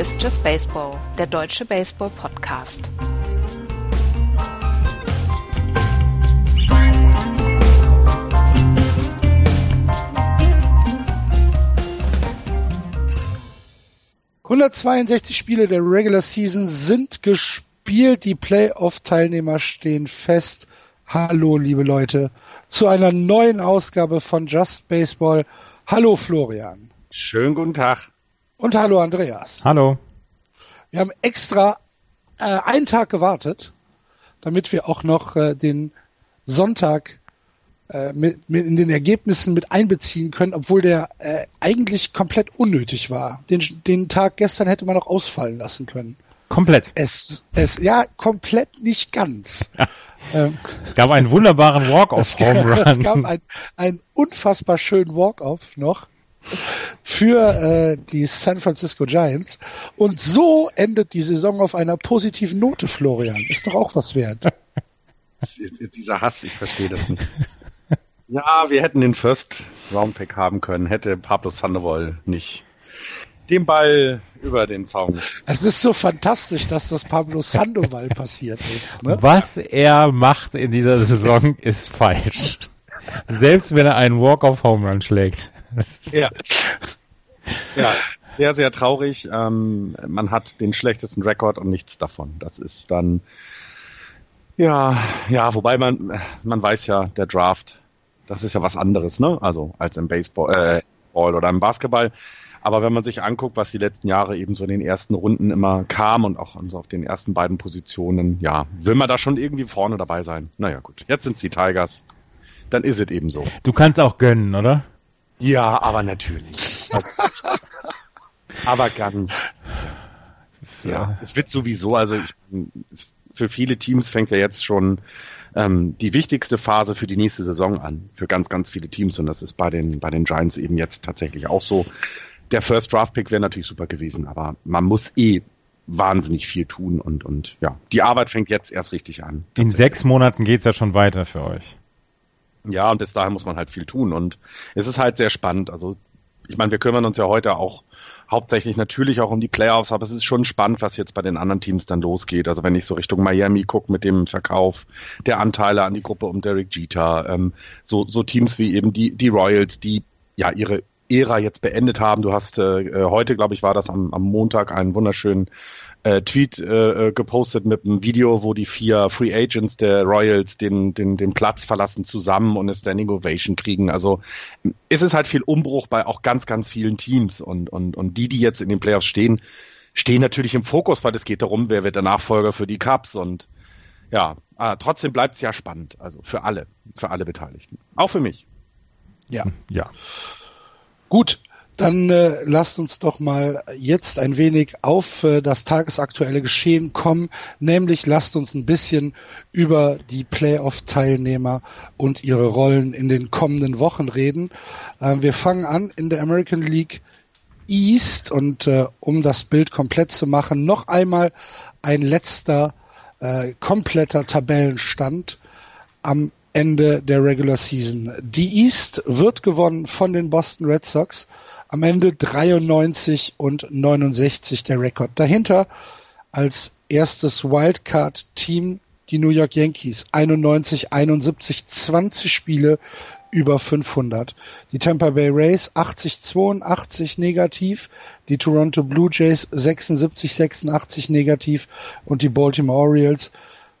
Ist Just Baseball, der deutsche Baseball-Podcast. ...162 Spiele der Regular Season sind gespielt. Die Playoff-Teilnehmer stehen fest. Hallo, liebe Leute, zu einer neuen Ausgabe von Just Baseball. Hallo, Florian. Schönen guten Tag. Und hallo Andreas. Hallo. Wir haben extra äh, einen Tag gewartet, damit wir auch noch äh, den Sonntag äh, mit, mit in den Ergebnissen mit einbeziehen können, obwohl der äh, eigentlich komplett unnötig war. Den, den Tag gestern hätte man auch ausfallen lassen können. Komplett. Es, es, ja, komplett nicht ganz. Ja. Ähm, es gab einen wunderbaren Walk-off-Home Run. Es gab einen, einen unfassbar schönen Walk-off noch für äh, die San Francisco Giants. Und so endet die Saison auf einer positiven Note, Florian. Ist doch auch was wert. Dieser Hass, ich verstehe das nicht. Ja, wir hätten den First Round Pick haben können, hätte Pablo Sandoval nicht den Ball über den Zaun gespielt. Es ist so fantastisch, dass das Pablo Sandoval passiert ist. Ne? Was er macht in dieser Saison ist falsch. Selbst wenn er einen Walk-off-Home Run schlägt. ja. Ja, sehr, sehr traurig. Ähm, man hat den schlechtesten Rekord und nichts davon. Das ist dann, ja, ja, wobei man, man weiß ja, der Draft, das ist ja was anderes, ne? Also, als im Baseball, äh, oder im Basketball. Aber wenn man sich anguckt, was die letzten Jahre eben so in den ersten Runden immer kam und auch so auf den ersten beiden Positionen, ja, will man da schon irgendwie vorne dabei sein. Naja, gut. Jetzt sind es die Tigers. Dann ist es eben so. Du kannst auch gönnen, oder? Ja, aber natürlich. aber ganz. Ja, es wird sowieso, also ich, für viele Teams fängt ja jetzt schon ähm, die wichtigste Phase für die nächste Saison an. Für ganz, ganz viele Teams. Und das ist bei den, bei den Giants eben jetzt tatsächlich auch so. Der First Draft Pick wäre natürlich super gewesen, aber man muss eh wahnsinnig viel tun und, und ja, die Arbeit fängt jetzt erst richtig an. In sechs Monaten geht's ja schon weiter für euch. Ja, und bis dahin muss man halt viel tun. Und es ist halt sehr spannend. Also, ich meine, wir kümmern uns ja heute auch hauptsächlich natürlich auch um die Playoffs, aber es ist schon spannend, was jetzt bei den anderen Teams dann losgeht. Also wenn ich so Richtung Miami gucke mit dem Verkauf der Anteile an die Gruppe um Derek Jeter, ähm, so, so Teams wie eben die, die Royals, die ja ihre Ära jetzt beendet haben. Du hast äh, äh heute, glaube ich, war das am, am Montag einen wunderschönen äh, Tweet äh, äh, gepostet mit einem Video, wo die vier Free Agents der Royals den, den, den Platz verlassen zusammen und eine Standing Ovation kriegen. Also es ist halt viel Umbruch bei auch ganz, ganz vielen Teams und, und, und die, die jetzt in den Playoffs stehen, stehen natürlich im Fokus, weil es geht darum, wer wird der Nachfolger für die Cups und ja, ah, trotzdem bleibt es ja spannend, also für alle, für alle Beteiligten. Auch für mich. Ja. Ja. Gut, dann äh, lasst uns doch mal jetzt ein wenig auf äh, das tagesaktuelle Geschehen kommen, nämlich lasst uns ein bisschen über die Playoff-Teilnehmer und ihre Rollen in den kommenden Wochen reden. Äh, wir fangen an in der American League East und äh, um das Bild komplett zu machen, noch einmal ein letzter äh, kompletter Tabellenstand am Ende der Regular Season. Die East wird gewonnen von den Boston Red Sox am Ende 93 und 69 der Rekord. Dahinter als erstes Wildcard-Team die New York Yankees 91, 71, 20 Spiele über 500. Die Tampa Bay Rays 80, 82 negativ, die Toronto Blue Jays 76, 86 negativ und die Baltimore Orioles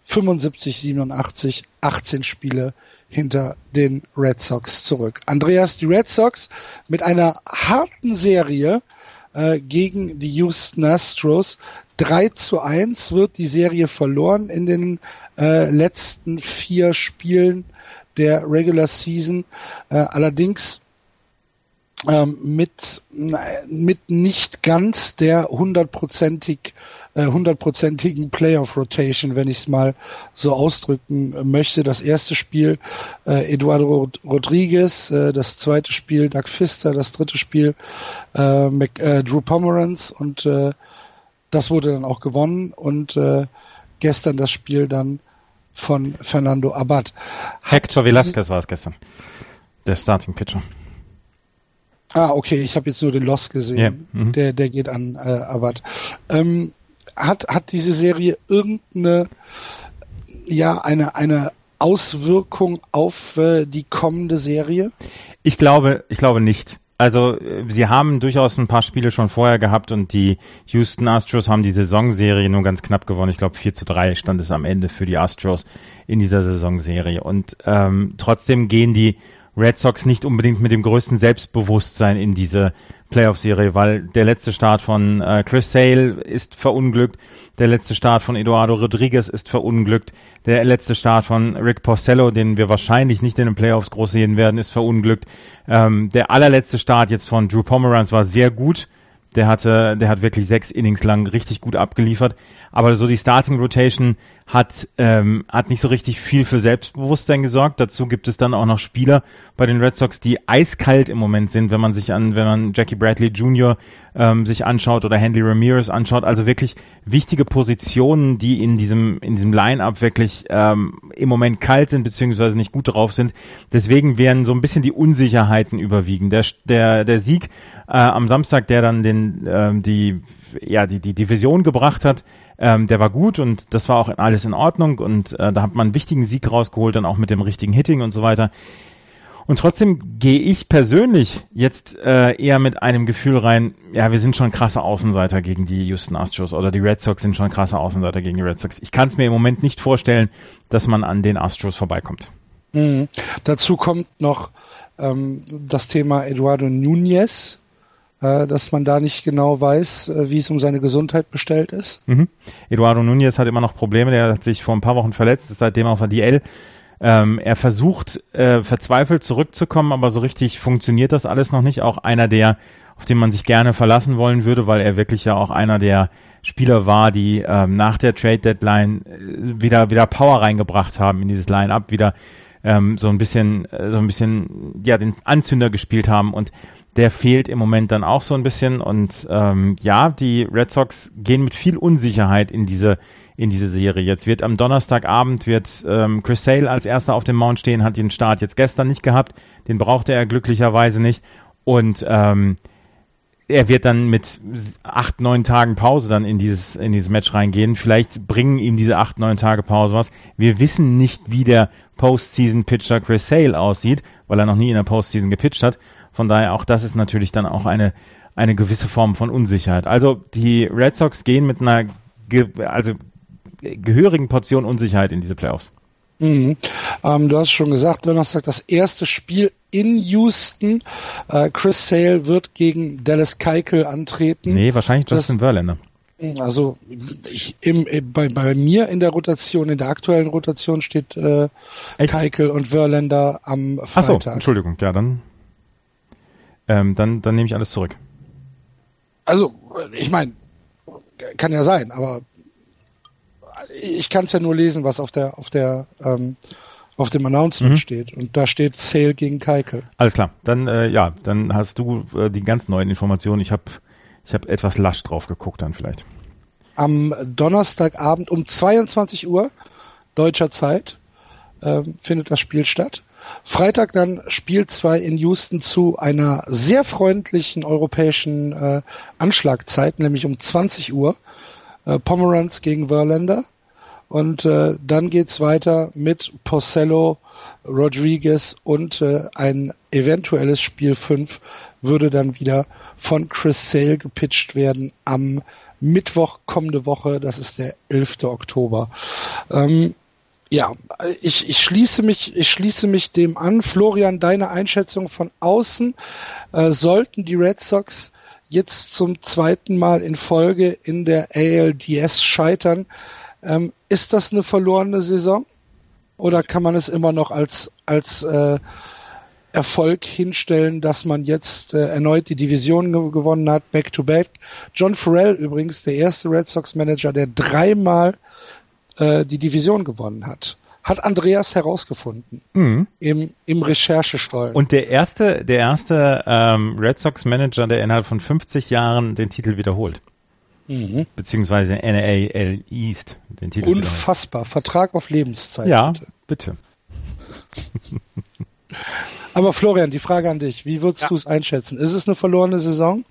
75, 87, 18 Spiele hinter den Red Sox zurück. Andreas, die Red Sox mit einer harten Serie äh, gegen die Houston Astros. 3 zu 1 wird die Serie verloren in den äh, letzten vier Spielen der Regular Season. Äh, allerdings mit, mit nicht ganz der hundertprozentig äh, hundertprozentigen Playoff Rotation, wenn ich es mal so ausdrücken möchte. Das erste Spiel äh, Eduardo Rodriguez, äh, das zweite Spiel Doug Pfister, das dritte Spiel äh, Mac, äh, Drew Pomeranz und äh, das wurde dann auch gewonnen und gestern das Spiel dann von Fernando Abad. Hector Velasquez war es gestern, der Starting Pitcher. Ah, okay, ich habe jetzt nur den Lost gesehen. Ja, mhm. Der, der geht an äh, Abbott. Ähm, hat, hat diese Serie irgendeine, ja, eine, eine Auswirkung auf äh, die kommende Serie? Ich glaube, ich glaube nicht. Also äh, sie haben durchaus ein paar Spiele schon vorher gehabt und die Houston Astros haben die Saisonserie nur ganz knapp gewonnen. Ich glaube 4 zu 3 stand es am Ende für die Astros in dieser Saisonserie. Und ähm, trotzdem gehen die Red Sox nicht unbedingt mit dem größten Selbstbewusstsein in diese Playoff-Serie, weil der letzte Start von äh, Chris Sale ist verunglückt, der letzte Start von Eduardo Rodriguez ist verunglückt, der letzte Start von Rick Porcello, den wir wahrscheinlich nicht in den Playoffs groß sehen werden, ist verunglückt. Ähm, der allerletzte Start jetzt von Drew Pomeranz war sehr gut. Der hatte, der hat wirklich sechs Innings lang richtig gut abgeliefert. Aber so die Starting Rotation hat, ähm, hat nicht so richtig viel für Selbstbewusstsein gesorgt. Dazu gibt es dann auch noch Spieler bei den Red Sox, die eiskalt im Moment sind, wenn man sich an, wenn man Jackie Bradley Jr. Ähm, sich anschaut oder Hanley Ramirez anschaut. Also wirklich wichtige Positionen, die in diesem, in diesem Line-Up wirklich ähm, im Moment kalt sind, beziehungsweise nicht gut drauf sind. Deswegen werden so ein bisschen die Unsicherheiten überwiegen. Der, der, der Sieg äh, am Samstag, der dann den, ähm, die, ja, die, die Division gebracht hat, ähm, der war gut und das war auch alles in Ordnung und äh, da hat man einen wichtigen Sieg rausgeholt, dann auch mit dem richtigen Hitting und so weiter. Und trotzdem gehe ich persönlich jetzt äh, eher mit einem Gefühl rein, ja, wir sind schon krasse Außenseiter gegen die Houston Astros oder die Red Sox sind schon krasse Außenseiter gegen die Red Sox. Ich kann es mir im Moment nicht vorstellen, dass man an den Astros vorbeikommt. Mhm. Dazu kommt noch ähm, das Thema Eduardo Nunez, dass man da nicht genau weiß, äh, wie es um seine Gesundheit bestellt ist. Mhm. Eduardo Nunez hat immer noch Probleme, der hat sich vor ein paar Wochen verletzt, ist seitdem auf der DL. Ähm, er versucht äh, verzweifelt zurückzukommen, aber so richtig funktioniert das alles noch nicht. Auch einer, der, auf den man sich gerne verlassen wollen würde, weil er wirklich ja auch einer der Spieler war, die ähm, nach der Trade Deadline äh, wieder wieder Power reingebracht haben in dieses Line-up, wieder ähm, so ein bisschen äh, so ein bisschen ja den Anzünder gespielt haben und der fehlt im Moment dann auch so ein bisschen. Und ähm, ja, die Red Sox gehen mit viel Unsicherheit in diese in diese Serie. Jetzt wird am Donnerstagabend wird ähm, Chris Sale als erster auf dem Mount stehen, hat den Start jetzt gestern nicht gehabt, den brauchte er glücklicherweise nicht. Und ähm, er wird dann mit acht, neun Tagen Pause dann in dieses, in dieses Match reingehen. Vielleicht bringen ihm diese acht, neun Tage Pause was. Wir wissen nicht, wie der Postseason-Pitcher Chris Sale aussieht, weil er noch nie in der Postseason gepitcht hat. Von daher auch das ist natürlich dann auch eine, eine gewisse Form von Unsicherheit. Also die Red Sox gehen mit einer also gehörigen Portion Unsicherheit in diese Playoffs. Mhm. Ähm, du hast schon gesagt, Donnerstag das erste Spiel in Houston. Äh, Chris Sale wird gegen Dallas Keuchel antreten. Nee, wahrscheinlich Justin das, Verlander. Also ich, im, bei, bei mir in der Rotation, in der aktuellen Rotation steht äh, Keikel und Verlander am Freitag. Ach so, Entschuldigung, ja, dann ähm, dann, dann nehme ich alles zurück. Also, ich meine, kann ja sein, aber ich kann es ja nur lesen, was auf der, auf der, ähm, auf dem Announcement mhm. steht. Und da steht Sale gegen Keikel. Alles klar. Dann, äh, ja, dann hast du äh, die ganz neuen Informationen. Ich habe ich hab etwas lasch drauf geguckt dann vielleicht. Am Donnerstagabend um 22 Uhr deutscher Zeit äh, findet das Spiel statt. Freitag dann Spiel 2 in Houston zu einer sehr freundlichen europäischen äh, Anschlagzeit, nämlich um 20 Uhr. Äh, Pomeranz gegen Verlander. Und äh, dann geht's weiter mit Porcello, Rodriguez und äh, ein eventuelles Spiel 5 würde dann wieder von Chris Sale gepitcht werden am Mittwoch kommende Woche, das ist der 11. Oktober. Ähm, ja, ich, ich schließe mich, ich schließe mich dem an. Florian, deine Einschätzung von außen. Äh, sollten die Red Sox jetzt zum zweiten Mal in Folge in der ALDS scheitern, ähm, ist das eine verlorene Saison? Oder kann man es immer noch als, als äh, Erfolg hinstellen, dass man jetzt äh, erneut die Division ge gewonnen hat, back-to-back? -back. John Farrell übrigens, der erste Red Sox Manager, der dreimal äh, die Division gewonnen hat. Hat Andreas herausgefunden mhm. im, im Recherchestollen. Und der erste, der erste ähm, Red Sox Manager, der innerhalb von 50 Jahren den Titel wiederholt. Mhm. Beziehungsweise NAL East den Titel Unfassbar. Wiederholt. Vertrag auf Lebenszeit. Ja, bitte. bitte. Aber Florian, die Frage an dich. Wie würdest Ja. du es einschätzen? Ist es eine verlorene Saison?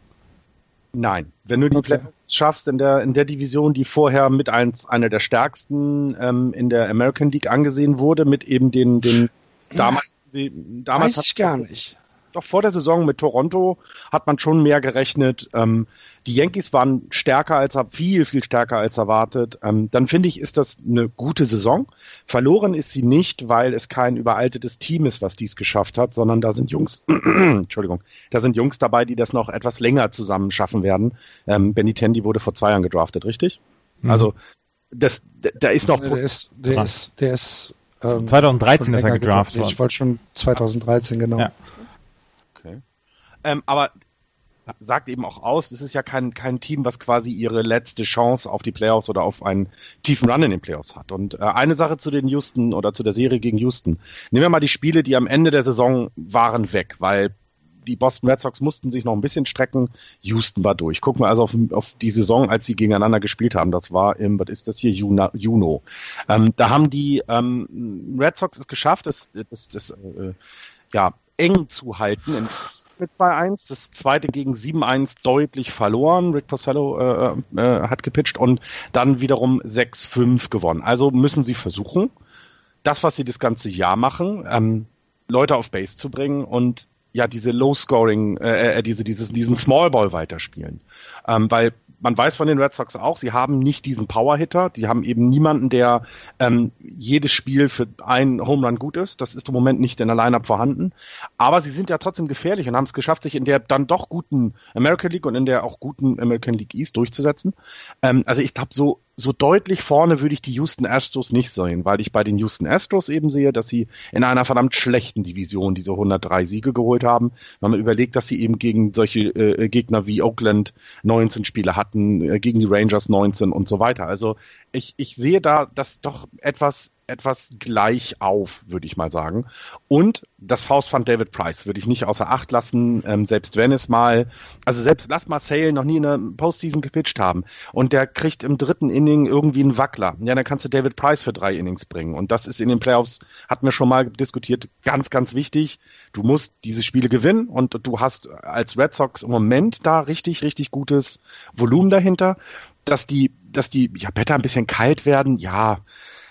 Nein, wenn du die Okay. Playoffs schaffst in der in der Division, die vorher mit eins einer der stärksten ähm, in der American League angesehen wurde, mit eben den den damals die, damals Weiß ich gar nicht. Doch vor der Saison mit Toronto hat man schon mehr gerechnet. Ähm, die Yankees waren stärker als er- viel viel stärker als erwartet. Ähm, dann finde ich ist das eine gute Saison. Verloren ist sie nicht, weil es kein überaltetes Team ist, was dies geschafft hat, sondern da sind Jungs, Entschuldigung, da sind Jungs dabei, die das noch etwas länger zusammen schaffen werden. Ähm, Benintendi wurde vor zwei Jahren gedraftet, richtig? Mhm. Also das, da- ist noch Der ist, der ist, der ist ähm, 2013 schon ist er gedraftet. Ich wollte schon 2013, genau. Ja. Ähm, aber sagt eben auch aus, das ist ja kein, kein Team, was quasi ihre letzte Chance auf die Playoffs oder auf einen tiefen Run in den Playoffs hat. Und äh, eine Sache zu den Houston oder zu der Serie gegen Houston. Nehmen wir mal die Spiele, die am Ende der Saison waren weg, weil die Boston Red Sox mussten sich noch ein bisschen strecken. Houston war durch. Gucken wir also auf, auf die Saison, als sie gegeneinander gespielt haben. Das war im, was ist das hier, Juna, Juno. Ähm, da haben die ähm, Red Sox es geschafft, das, das, das äh, ja, eng zu halten in, mit 2-1. Das zweite gegen 7-1 deutlich verloren. Rick Porcello äh, äh, hat gepitcht und dann wiederum 6-5 gewonnen. Also müssen sie versuchen, das, was sie das ganze Jahr machen, ähm, Leute auf Base zu bringen und ja diese Low-Scoring, äh, äh, diese, dieses, diesen Small Ball weiterspielen. Ähm, weil man weiß von den Red Sox auch, sie haben nicht diesen Power-Hitter, die haben eben niemanden, der ähm, jedes Spiel für einen Home Run gut ist. Das ist im Moment nicht in der Lineup vorhanden. Aber sie sind ja trotzdem gefährlich und haben es geschafft, sich in der dann doch guten American League und in der auch guten American League East durchzusetzen. Ähm, also ich glaube, so so deutlich vorne würde ich die Houston Astros nicht sehen, weil ich bei den Houston Astros eben sehe, dass sie in einer verdammt schlechten Division diese 103 Siege geholt haben. Wenn man überlegt, dass sie eben gegen solche äh, Gegner wie Oakland 19 Spiele hatten, äh, gegen die Rangers 19 und so weiter. Also ich, ich sehe da das doch etwas etwas gleich auf, würde ich mal sagen. Und das Faustpfand David Price würde ich nicht außer Acht lassen, ähm, selbst wenn es mal, also selbst lass mal Sale noch nie in der Postseason gepitcht haben und der kriegt im dritten Inning irgendwie einen Wackler. Ja, dann kannst du David Price für drei Innings bringen. Und das ist in den Playoffs, hatten wir schon mal diskutiert, ganz, ganz wichtig. Du musst diese Spiele gewinnen und du hast als Red Sox im Moment da richtig, richtig gutes Volumen dahinter. Dass die, dass die ja, Better ein bisschen kalt werden, ja,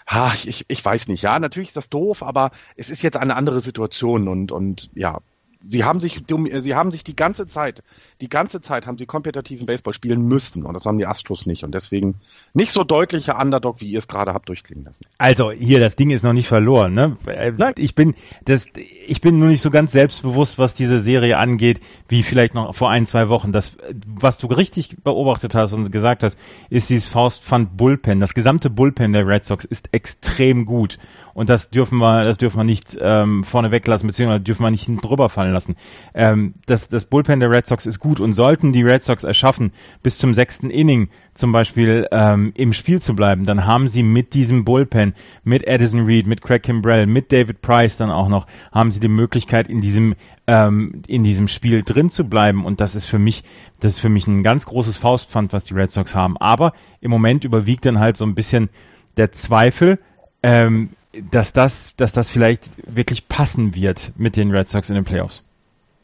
Ha, ich, ich weiß nicht. Ja, natürlich ist das doof, aber es ist jetzt eine andere Situation und, und ja, sie haben sich dumm- sie haben sich die ganze Zeit, die ganze Zeit haben sie kompetitiven Baseball spielen müssen und das haben die Astros nicht und deswegen nicht so deutlicher Underdog, wie ihr es gerade habt durchklingen lassen. Also hier, das Ding ist noch nicht verloren. Ne? Nein. Ich bin, das, ich bin nur nicht so ganz selbstbewusst, was diese Serie angeht, wie vielleicht noch vor ein zwei Wochen. Das, was du richtig beobachtet hast und gesagt hast, ist dieses Faustpfand Bullpen. Das gesamte Bullpen der Red Sox ist extrem gut und das dürfen wir, das dürfen wir nicht ähm, vorne weglassen beziehungsweise dürfen wir nicht hinten drüber fallen lassen. Ähm, das, das Bullpen der Red Sox ist gut und sollten die Red Sox erschaffen, bis zum sechsten Inning zum Beispiel ähm, im Spiel zu bleiben, dann haben sie mit diesem Bullpen, mit Addison Reed, mit Craig Kimbrell, mit David Price dann auch noch, haben sie die Möglichkeit in diesem ähm, in diesem Spiel drin zu bleiben und das ist für mich das ist für mich ein ganz großes Faustpfand, was die Red Sox haben. Aber im Moment überwiegt dann halt so ein bisschen der Zweifel, ähm, dass das dass das vielleicht wirklich passen wird mit den Red Sox in den Playoffs.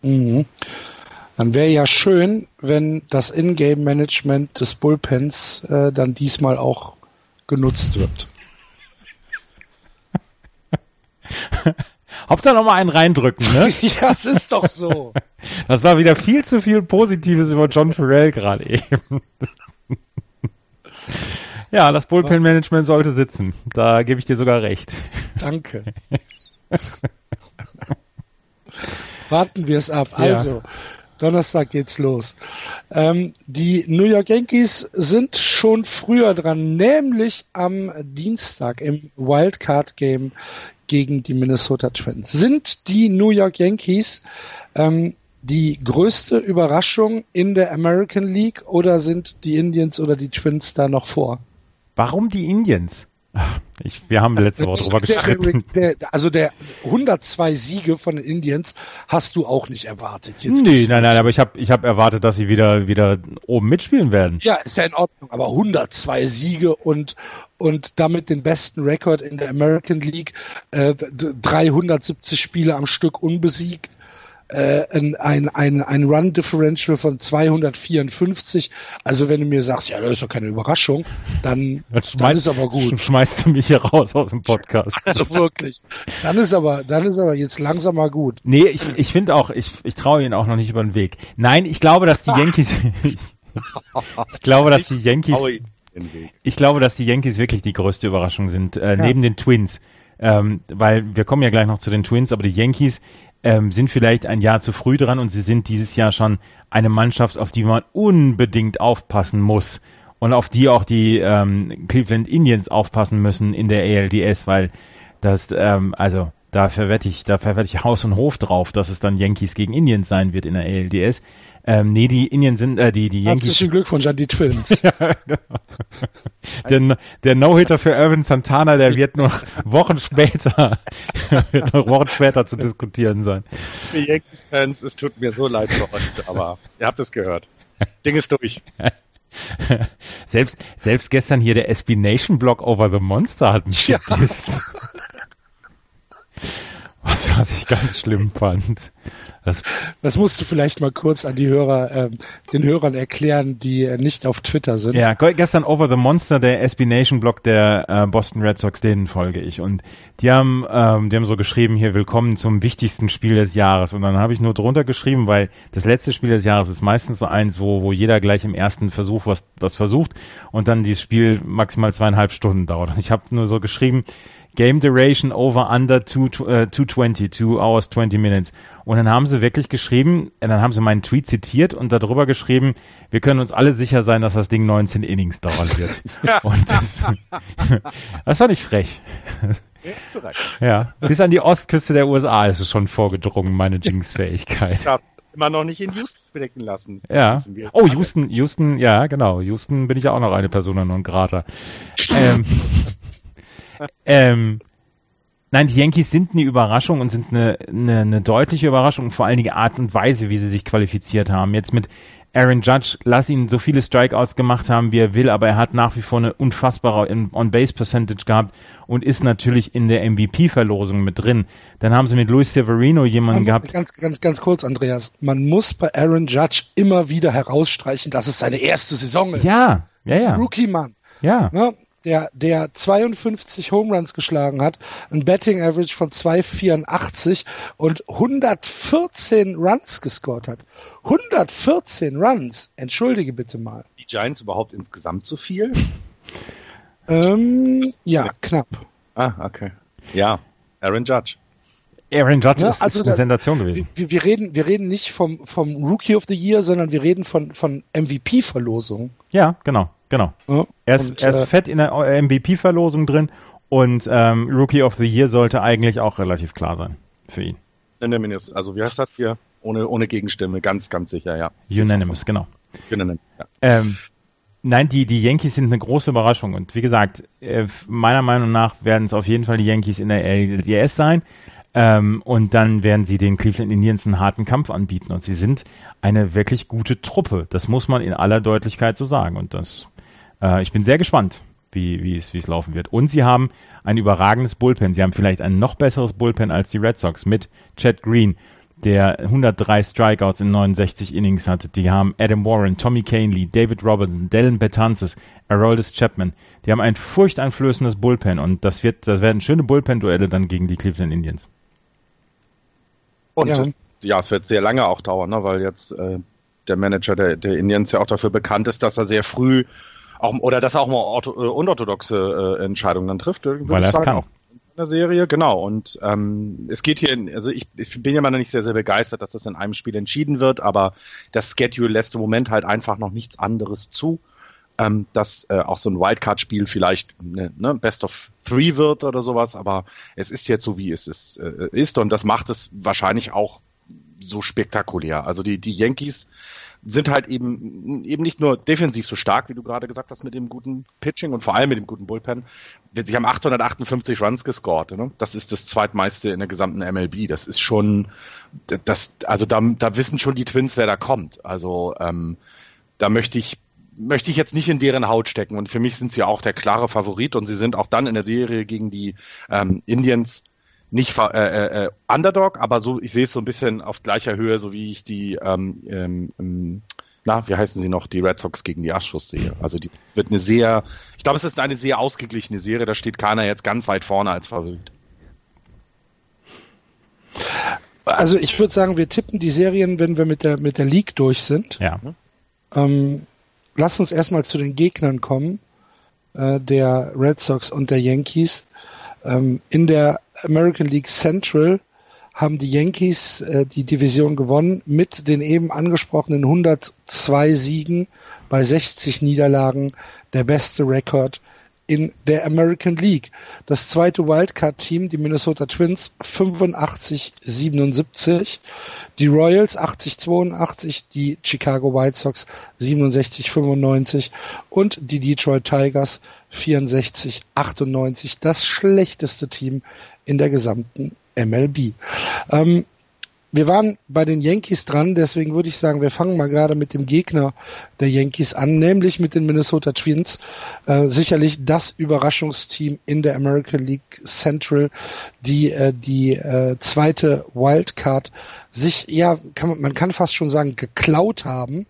Mhm. Dann wäre ja schön, wenn das Ingame-Management des Bullpens äh, dann diesmal auch genutzt wird. Hauptsache noch mal einen reindrücken, ne? ja, es ist doch so. Das war wieder viel zu viel Positives über John Farrell gerade eben. ja, das Bullpen-Management sollte sitzen. Da gebe ich dir sogar recht. Danke. Warten wir es ab. Ja. Donnerstag geht's los. Ähm, die New York Yankees sind schon früher dran, nämlich am Dienstag im Wildcard Game gegen die Minnesota Twins. Sind die New York Yankees ähm, die größte Überraschung in der American League oder sind die Indians oder die Twins da noch vor? Warum die Indians? Ach, Ich, wir haben letzte Woche drüber gestritten. Der, der, also der 102 Siege von den Indians hast du auch nicht erwartet. Jetzt Nee, nein, nein, aber ich habe ich hab erwartet, dass sie wieder, wieder oben mitspielen werden. Ja, ist ja in Ordnung, aber 102 Siege und, und damit den besten Rekord in der American League. Äh, 370 Spiele am Stück unbesiegt äh, ein, ein, ein Run Differential von 254. Also wenn du mir sagst, ja, das ist doch keine Überraschung, dann, dann ist aber gut. Schmeißt du mich hier raus aus dem Podcast. Also wirklich. Dann ist aber, dann ist aber jetzt langsam mal gut. Nee, ich, ich finde auch, ich, ich traue ihnen auch noch nicht über den Weg. Nein, ich glaube, dass die Yankees, ich glaube, dass die Yankees, ich glaube, dass die Yankees wirklich die größte Überraschung sind, äh, ja. neben den Twins. Ähm, weil wir kommen ja gleich noch zu den Twins, aber die Yankees ähm, sind vielleicht ein Jahr zu früh dran und sie sind dieses Jahr schon eine Mannschaft, auf die man unbedingt aufpassen muss und auf die auch die ähm, Cleveland Indians aufpassen müssen in der ALDS, weil das, ähm, also da verwette ich, da verwette ich Haus und Hof drauf, dass es dann Yankees gegen Indians sein wird in der ALDS. Ähm, nee, die Indians sind, äh, die, die Yankees. Herzlichen Glückwunsch an die Twins. ja, genau. Der, der No-Hitter für Irvin Santana, der wird noch Wochen später, wird noch Wochen später zu diskutieren sein. Die Yankees-Fans, es tut mir so leid für euch, aber ihr habt es gehört. Ding ist durch. selbst, selbst gestern hier der SB Nation Block Over the Monster hat mich ja. Was, was ich ganz schlimm fand. Das, das musst du vielleicht mal kurz an die Hörer, ähm, den Hörern erklären, die äh, nicht auf Twitter sind. Ja, gestern Over the Monster, der SB Nation Blog der äh, Boston Red Sox, denen folge ich. Und die haben, ähm, die haben so geschrieben, hier willkommen zum wichtigsten Spiel des Jahres. Und dann habe ich nur drunter geschrieben, weil das letzte Spiel des Jahres ist meistens so eins, wo, wo jeder gleich im ersten Versuch was, was versucht und dann dieses Spiel maximal zweieinhalb Stunden dauert. Und ich habe nur so geschrieben, Game Duration over under two, uh, 220, 2 hours 20 minutes. Und dann haben sie wirklich geschrieben, äh, dann haben sie meinen Tweet zitiert und darüber geschrieben, wir können uns alle sicher sein, dass das Ding 19 Innings dauern wird. und das, das war nicht frech. Ja, bis an die Ostküste der USA ist es schon vorgedrungen, meine Jinx-Fähigkeit. Ich immer noch nicht in Houston bedecken lassen. Ja. Oh, Houston, Houston, ja, genau. Houston bin ich ja auch noch eine Persona non grata. ähm, ähm, nein, die Yankees sind eine Überraschung und sind eine, eine, eine deutliche Überraschung, vor allen Dingen Art und Weise, wie sie sich qualifiziert haben. Jetzt mit Aaron Judge, lass ihn so viele Strikeouts gemacht haben, wie er will, aber er hat nach wie vor eine unfassbare On-Base-Percentage gehabt und ist natürlich in der MVP-Verlosung mit drin. Dann haben sie mit Luis Severino jemanden Man, gehabt. Ganz, ganz, ganz kurz, Andreas. Man muss bei Aaron Judge immer wieder herausstreichen, dass es seine erste Saison ist. Ja, ja, ja. Rookie-Mann. Ja. ja der, der 52 Home Runs geschlagen hat, ein Betting Average von 2,84 und 114 Runs gescored hat. 114 Runs, entschuldige bitte mal. Die Giants überhaupt insgesamt so viel? ähm, ja, knapp. Ah, okay. Ja, Aaron Judge. Aaron Judge ja, ist, also ist eine da, Sensation gewesen. Wir, wir, reden, wir reden nicht vom, vom Rookie of the Year, sondern wir reden von, von MVP-Verlosung. Ja, genau. Genau. Ja, er ist, und, er ist äh, fett in der MVP-Verlosung drin und ähm, Rookie of the Year sollte eigentlich auch relativ klar sein für ihn. Unanimous, also wie heißt das hier? Ohne, ohne Gegenstimme, ganz, ganz sicher, ja. Unanimous, genau. Unanimous, ja. Ähm, nein, die, die Yankees sind eine große Überraschung und wie gesagt, äh, meiner Meinung nach werden es auf jeden Fall die Yankees in der LDS sein. Ähm, und dann werden sie den Cleveland Indians einen harten Kampf anbieten. Und sie sind eine wirklich gute Truppe. Das muss man in aller Deutlichkeit so sagen. Und das äh, ich bin sehr gespannt, wie, wie, es, wie es laufen wird. Und sie haben ein überragendes Bullpen. Sie haben vielleicht ein noch besseres Bullpen als die Red Sox mit Chad Green, der 103 Strikeouts in 69 Innings hatte. Die haben Adam Warren, Tommy Canely, David Robertson, Dylan Betances, Aroldis Chapman. Die haben ein furchteinflößendes Bullpen und das wird, das werden schöne Bullpen-Duelle dann gegen die Cleveland Indians. Und ja. ja, es wird sehr lange auch dauern, ne, weil jetzt äh, der Manager der, der Indians ja auch dafür bekannt ist, dass er sehr früh auch, oder dass er auch mal ortho, äh, unorthodoxe äh, Entscheidungen dann trifft. Weil er es kann. Auch in der Serie, genau. Und ähm, es geht hier, in, also ich, ich bin ja mal noch nicht sehr, sehr begeistert, dass das in einem Spiel entschieden wird, aber das Schedule lässt im Moment halt einfach noch nichts anderes zu. Ähm, dass äh, auch so ein Wildcard-Spiel vielleicht ne, ne, Best of Three wird oder sowas, aber es ist jetzt so, wie es ist, äh, ist und das macht es wahrscheinlich auch so spektakulär. Also die, die Yankees sind halt eben, eben nicht nur defensiv so stark, wie du gerade gesagt hast, mit dem guten Pitching und vor allem mit dem guten Bullpen. Sie haben 858 Runs gescored. Ne? Das ist das zweitmeiste in der gesamten MLB. Das ist schon, das, also da, da wissen schon die Twins, wer da kommt. Also ähm, da möchte ich möchte ich jetzt nicht in deren Haut stecken. Und für mich sind sie auch der klare Favorit und sie sind auch dann in der Serie gegen die ähm, Indians nicht äh, äh, äh, Underdog, aber so, ich sehe es so ein bisschen auf gleicher Höhe, so wie ich die, ähm, ähm, na, wie heißen sie noch, die Red Sox gegen die Astros sehe. Also die wird eine sehr, ich glaube, es ist eine sehr ausgeglichene Serie, da steht keiner jetzt ganz weit vorne als Favorit. Also ich würde sagen, wir tippen die Serien, wenn wir mit der, mit der League durch sind. Ja. Ähm, lass uns erstmal zu den Gegnern kommen, äh, der Red Sox und der Yankees. Ähm, in der American League Central haben die Yankees äh, die Division gewonnen mit den eben angesprochenen 102 Siegen bei 60 Niederlagen, der beste Rekord in der American League. Das zweite Wildcard-Team, die Minnesota Twins, 85-77, die Royals 80-82, die Chicago White Sox 67-95 und die Detroit Tigers 64-98. Das schlechteste Team in der gesamten MLB. Ähm, wir waren bei den Yankees dran, deswegen würde ich sagen, wir fangen mal gerade mit dem Gegner der Yankees an, nämlich mit den Minnesota Twins. Äh, sicherlich das Überraschungsteam in der American League Central, die äh, die äh, zweite Wildcard sich, ja, kann man, man kann fast schon sagen, geklaut haben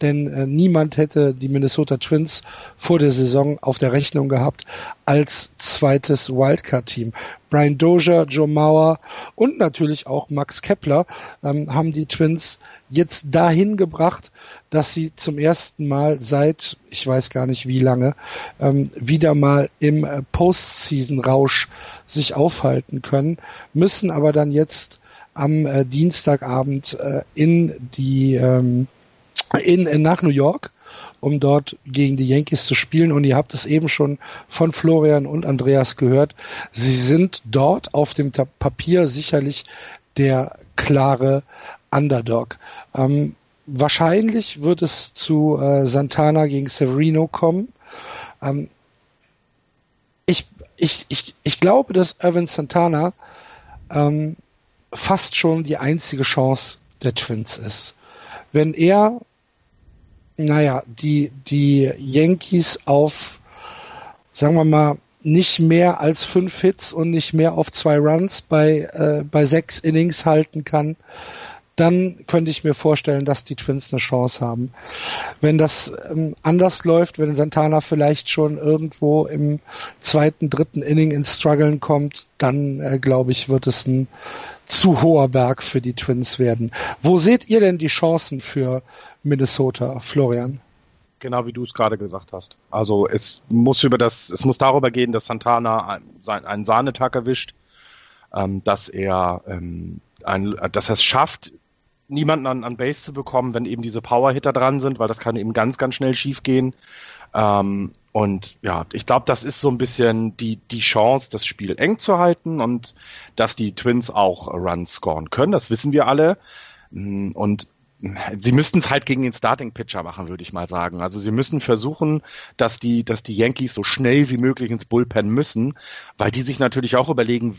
denn äh, niemand hätte die Minnesota Twins vor der Saison auf der Rechnung gehabt als zweites Wildcard-Team. Brian Dozier, Joe Mauer und natürlich auch Max Kepler ähm, haben die Twins jetzt dahin gebracht, dass sie zum ersten Mal seit, ich weiß gar nicht wie lange, ähm, wieder mal im äh, Postseason-Rausch sich aufhalten können, müssen aber dann jetzt am äh, Dienstagabend äh, in die ähm, in, in, nach New York, um dort gegen die Yankees zu spielen. Und ihr habt es eben schon von Florian und Andreas gehört. Sie sind dort auf dem Papier sicherlich der klare Underdog. Ähm, wahrscheinlich wird es zu äh, Santana gegen Severino kommen. Ähm, ich, ich, ich, ich glaube, dass Evan Santana ähm, fast schon die einzige Chance der Twins ist. Wenn er naja, die, die Yankees auf, sagen wir mal, nicht mehr als fünf Hits und nicht mehr auf zwei Runs bei, äh, bei sechs Innings halten kann, dann könnte ich mir vorstellen, dass die Twins eine Chance haben. Wenn das ähm, anders läuft, wenn Santana vielleicht schon irgendwo im zweiten, dritten Inning ins Struggeln kommt, dann äh, glaube ich, wird es ein zu hoher Berg für die Twins werden. Wo seht ihr denn die Chancen für Minnesota, Florian? Genau wie du es gerade gesagt hast. Also es muss über das, es muss darüber gehen, dass Santana einen, Sahnetag erwischt, ähm, dass er ähm, ein, dass er es schafft, niemanden an, an Base zu bekommen, wenn eben diese Power-Hitter dran sind, weil das kann eben ganz, ganz schnell schief gehen. Ähm, und ja, ich glaube, das ist so ein bisschen die, die Chance, das Spiel eng zu halten und dass die Twins auch Runs scoren können. Das wissen wir alle. Mm, und sie müssten es halt gegen den Starting Pitcher machen, würde ich mal sagen. Also sie müssen versuchen, dass die, dass die Yankees so schnell wie möglich ins Bullpen müssen, weil die sich natürlich auch überlegen,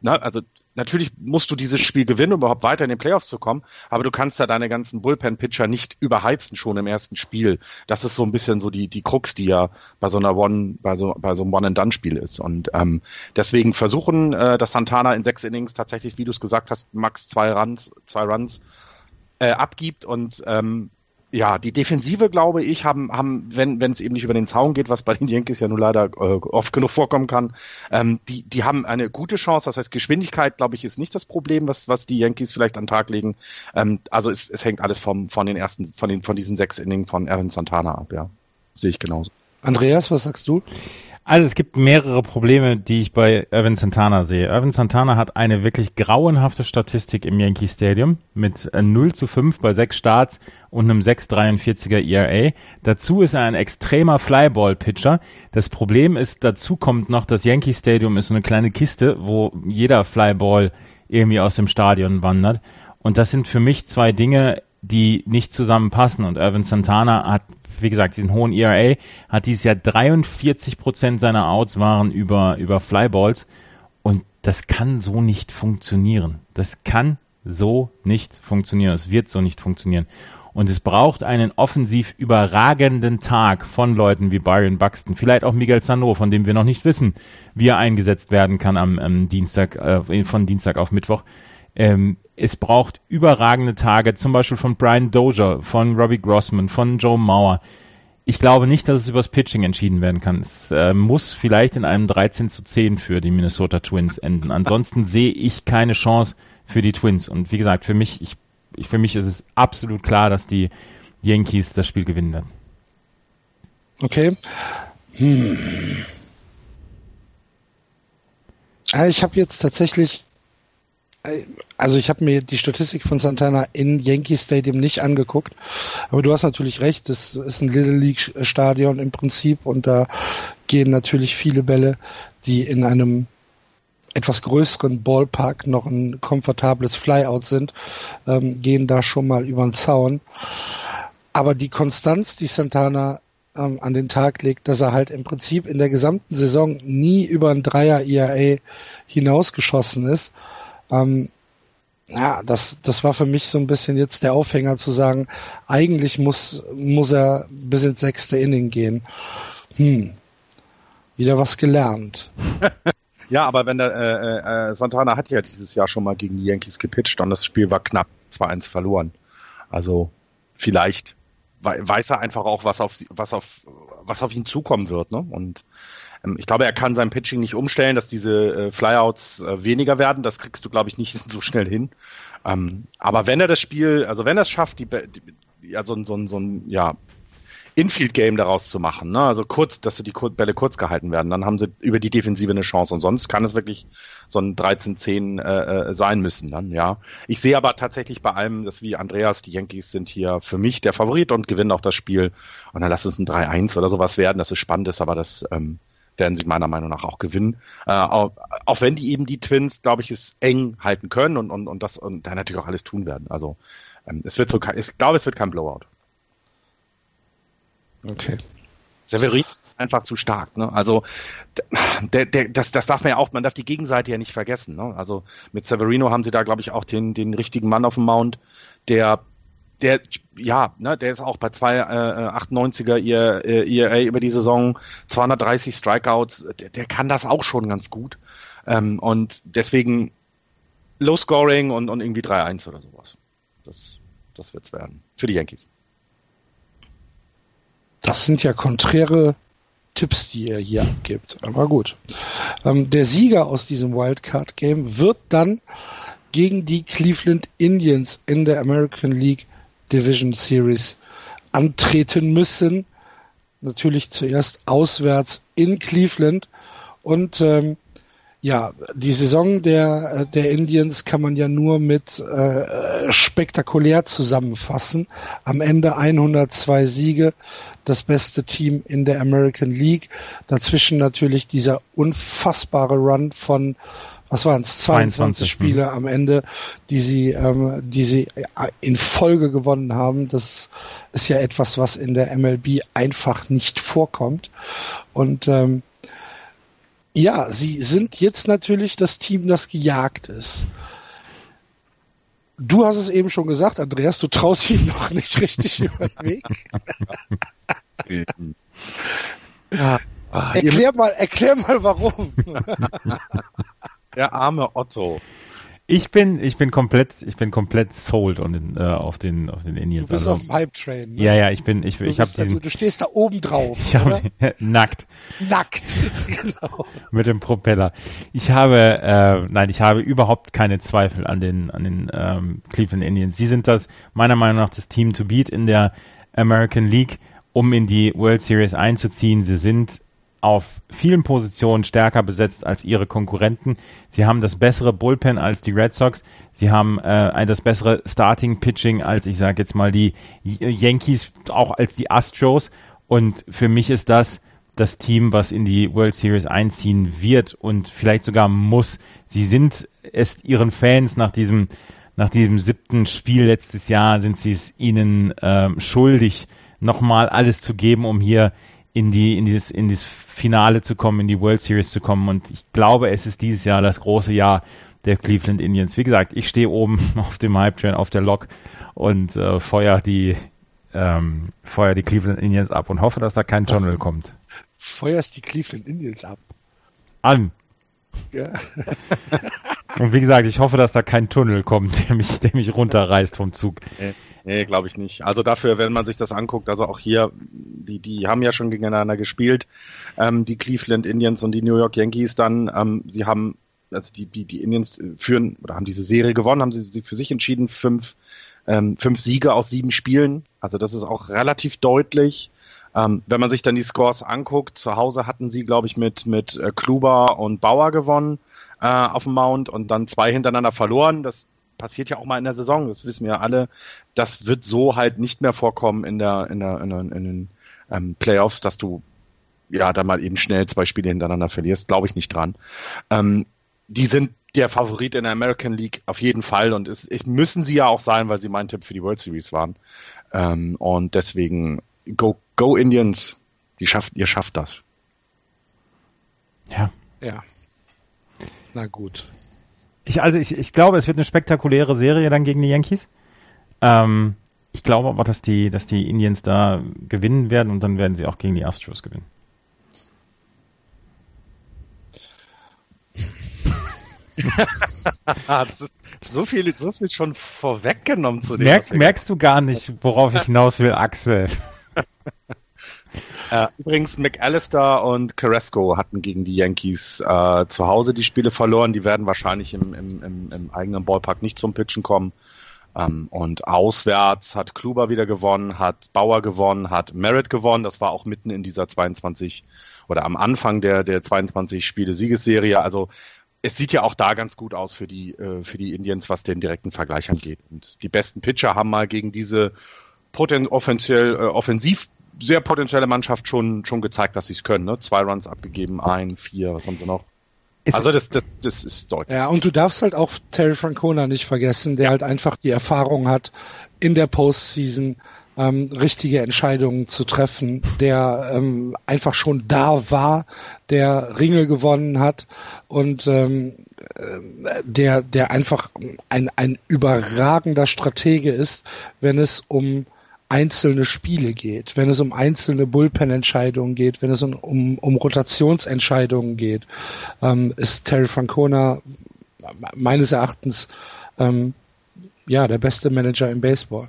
na, also natürlich musst du dieses Spiel gewinnen, um überhaupt weiter in den Playoffs zu kommen, aber du kannst ja deine ganzen Bullpen-Pitcher nicht überheizen schon im ersten Spiel. Das ist so ein bisschen so die, die Krux, die ja bei so einer One, bei so, bei so einem One-and-Done-Spiel ist. Und ähm, deswegen versuchen, äh, dass Santana in sechs Innings tatsächlich, wie du es gesagt hast, max zwei Runs, zwei Runs äh, abgibt und ähm, ja, die Defensive, glaube ich, haben, haben wenn es eben nicht über den Zaun geht, was bei den Yankees ja nur leider äh, oft genug vorkommen kann, ähm, die, die haben eine gute Chance. Das heißt, Geschwindigkeit, glaube ich, ist nicht das Problem, was, was die Yankees vielleicht an den Tag legen. Ähm, also es, es hängt alles vom, von den ersten, von den, von diesen sechs Innings von Aaron Santana ab, ja. Sehe ich genauso. Andreas, was sagst du? Also es gibt mehrere Probleme, die ich bei Irvin Santana sehe. Irvin Santana hat eine wirklich grauenhafte Statistik im Yankee Stadium mit 0 zu 5 bei sechs Starts und einem 6,43er ERA. Dazu ist er ein extremer Flyball-Pitcher. Das Problem ist, dazu kommt noch, das Yankee Stadium ist so eine kleine Kiste, wo jeder Flyball irgendwie aus dem Stadion wandert. Und das sind für mich zwei Dinge, die nicht zusammenpassen. Und Irvin Santana hat wie gesagt, diesen hohen ERA, hat dieses Jahr 43 Prozent seiner Outs waren über, über Flyballs. Und das kann so nicht funktionieren. Das kann so nicht funktionieren. Es wird so nicht funktionieren. Und es braucht einen offensiv überragenden Tag von Leuten wie Byron Buxton, vielleicht auch Miguel Sano, von dem wir noch nicht wissen, wie er eingesetzt werden kann am, am Dienstag, äh, von Dienstag auf Mittwoch. Ähm, es braucht überragende Tage, zum Beispiel von Brian Dozier, von Robbie Grossman, von Joe Mauer. Ich glaube nicht, dass es übers Pitching entschieden werden kann. Es äh, muss vielleicht in einem 13 zu 10 für die Minnesota Twins enden. Ansonsten sehe ich keine Chance für die Twins. Und wie gesagt, für mich, ich, ich, für mich ist es absolut klar, dass die Yankees das Spiel gewinnen werden. Okay. Hm. Ich habe jetzt tatsächlich also ich habe mir die Statistik von Santana in Yankee Stadium nicht angeguckt, aber du hast natürlich recht, das ist ein Little League Stadion im Prinzip und da gehen natürlich viele Bälle, die in einem etwas größeren Ballpark noch ein komfortables Flyout sind, ähm, gehen da schon mal über den Zaun. Aber die Konstanz, die Santana ähm, an den Tag legt, dass er halt im Prinzip in der gesamten Saison nie über ein Dreier ERA hinausgeschossen ist, ähm, ja, das, das war für mich so ein bisschen jetzt der Aufhänger zu sagen, eigentlich muss, muss er bis ins sechste Inning gehen. Hm, wieder was gelernt. ja, aber wenn der äh, äh, Santana hat ja dieses Jahr schon mal gegen die Yankees gepitcht und das Spiel war knapp 2-1 verloren. Also vielleicht weiß er einfach auch, was auf was auf was auf ihn zukommen wird, ne? Und ich glaube, er kann sein Pitching nicht umstellen, dass diese äh, Flyouts äh, weniger werden. Das kriegst du, glaube ich, nicht so schnell hin. Ähm, aber wenn er das Spiel, also wenn er es schafft, die, ja, so, so, so ein, ja, Infield-Game daraus zu machen, ne? also kurz, dass die Bälle kurz gehalten werden, dann haben sie über die Defensive eine Chance und sonst kann es wirklich so ein 13-10 äh, äh, sein müssen dann, ja. Ich sehe aber tatsächlich bei allem, dass wie Andreas, die Yankees sind hier für mich der Favorit und gewinnen auch das Spiel und dann lass es ein 3-1 oder sowas werden, dass es spannend ist, aber das ähm, werden sie meiner Meinung nach auch gewinnen. Äh, auch, auch, wenn die eben die Twins, glaube ich, es eng halten können und, und, und das und da natürlich auch alles tun werden. Also ähm, es wird so ich glaube, es wird kein Blowout. Okay. Severin ist einfach zu stark. Ne? Also der, der, das, das darf man ja auch, man darf die Gegenseite ja nicht vergessen. Ne? Also mit Severino haben sie da, glaube ich, auch den, den richtigen Mann auf dem Mount, der der, ja, ne, der ist auch bei zwei äh, 98er ihr, ERA über die Saison, 230 Strikeouts, der, der kann das auch schon ganz gut. Ähm, und deswegen Low Scoring und, und irgendwie 3-1 oder sowas. Das, das wird's werden. Für die Yankees. Das sind ja konträre Tipps, die er hier abgibt. Aber gut. Ähm, der Sieger aus diesem Wildcard-Game wird dann gegen die Cleveland Indians in der American League Division Series antreten müssen. Natürlich zuerst auswärts in Cleveland. Und ähm, ja, die Saison der, äh, der Indians kann man ja nur mit äh, spektakulär zusammenfassen. Am Ende 102 Siege, das beste Team in der American League. Dazwischen natürlich dieser unfassbare Run von was waren es, 22, 22 Spiele hm. am Ende, die sie, ähm, die sie in Folge gewonnen haben. Das ist ja etwas, was in der MLB einfach nicht vorkommt. Und ähm, ja, sie sind jetzt natürlich das Team, das gejagt ist. Du hast es eben schon gesagt, Andreas, du traust ihn noch nicht richtig über den Weg. ja. Ah, erklär mal, erklär mal warum. Der arme Otto. Ich bin, ich bin komplett, ich bin komplett sold on den, äh, auf den, auf den Indians. Du bist also, auf dem Hype Train. Ne? Ja, ja, ich bin, ich, ich habe diesen. Also, du stehst da oben drauf. Ich habe nackt. Nackt, genau. Mit dem Propeller. Ich habe, äh, nein, ich habe überhaupt keine Zweifel an den, an den ähm, Cleveland Indians. Sie sind das meiner Meinung nach das Team to beat in der American League, um in die World Series einzuziehen. Sie sind auf vielen Positionen stärker besetzt als ihre Konkurrenten. Sie haben das bessere Bullpen als die Red Sox. Sie haben äh, das bessere Starting Pitching als ich sage jetzt mal die Yankees, auch als die Astros. Und für mich ist das das Team, was in die World Series einziehen wird und vielleicht sogar muss. Sie sind es ihren Fans nach diesem nach diesem siebten Spiel letztes Jahr sind sie es ihnen äh, schuldig, nochmal alles zu geben, um hier in die, in dieses, in dieses Finale zu kommen, in die World Series zu kommen. Und ich glaube, es ist dieses Jahr das große Jahr der Cleveland Indians. Wie gesagt, ich stehe oben auf dem Hype Train, auf der Lok und äh, feuer die, ähm, feuer die Cleveland Indians ab und hoffe, dass da kein Tunnel kommt. Feuerst die Cleveland Indians ab. An. Ja. und wie gesagt, ich hoffe, dass da kein Tunnel kommt, der mich, der mich runterreißt vom Zug. Nee, nee glaube ich nicht. Also dafür, wenn man sich das anguckt, also auch hier, die, die haben ja schon gegeneinander gespielt, ähm, die Cleveland Indians und die New York Yankees dann. Ähm, sie haben, also die, die, die Indians führen oder haben diese Serie gewonnen, haben sie, sie für sich entschieden, fünf, ähm, fünf Siege aus sieben Spielen. Also das ist auch relativ deutlich. Ähm, wenn man sich dann die Scores anguckt, zu Hause hatten sie, glaube ich, mit, mit äh, Kluber und Bauer gewonnen äh, auf dem Mount und dann zwei hintereinander verloren. Das passiert ja auch mal in der Saison, das wissen wir ja alle. Das wird so halt nicht mehr vorkommen in der, in der, in, der, in den ähm, Playoffs, dass du ja dann mal eben schnell zwei Spiele hintereinander verlierst. Glaube ich nicht dran. Ähm, die sind der Favorit in der American League auf jeden Fall und es, es müssen sie ja auch sein, weil sie mein Tipp für die World Series waren. Ähm, und deswegen go, go Indians. Die schafft, ihr schafft das. Ja. Ja. Na gut. Ich, also ich, ich glaube, es wird eine spektakuläre Serie dann gegen die Yankees. Ähm, ich glaube aber, dass die, dass die Indians da gewinnen werden und dann werden sie auch gegen die Astros gewinnen. das ist so viel, so viel schon vorweggenommen zu dem. Merk, merkst du gar nicht, worauf ich hinaus will, Axel? Äh, übrigens, McAllister und Carrasco hatten gegen die Yankees äh, zu Hause die Spiele verloren. Die werden wahrscheinlich im, im, im, im eigenen Ballpark nicht zum Pitchen kommen. Ähm, und auswärts hat Kluber wieder gewonnen, hat Bauer gewonnen, hat Merritt gewonnen. Das war auch mitten in dieser 22 oder am Anfang der, der 22 Spiele Siegesserie. Also es sieht ja auch da ganz gut aus für die, äh, für die Indians, was den direkten Vergleich angeht. Und die besten Pitcher haben mal gegen diese poten offensiell, äh, offensiv sehr potenzielle Mannschaft schon, schon gezeigt, dass sie es können. Ne? Zwei Runs abgegeben, ein, vier, was haben sie noch? Ist also das, das, das ist deutlich. Ja, und du darfst halt auch Terry Francona nicht vergessen, der halt einfach die Erfahrung hat, in der Postseason ähm, richtige Entscheidungen zu treffen, der ähm, einfach schon da war, der Ringe gewonnen hat und ähm, äh, der, der einfach ein, ein überragender Stratege ist, wenn es um einzelne Spiele geht, wenn es um einzelne Bullpen-Entscheidungen geht, wenn es um, um, um Rotationsentscheidungen geht, ähm, ist Terry Francona meines Erachtens ähm, ja der beste Manager im Baseball.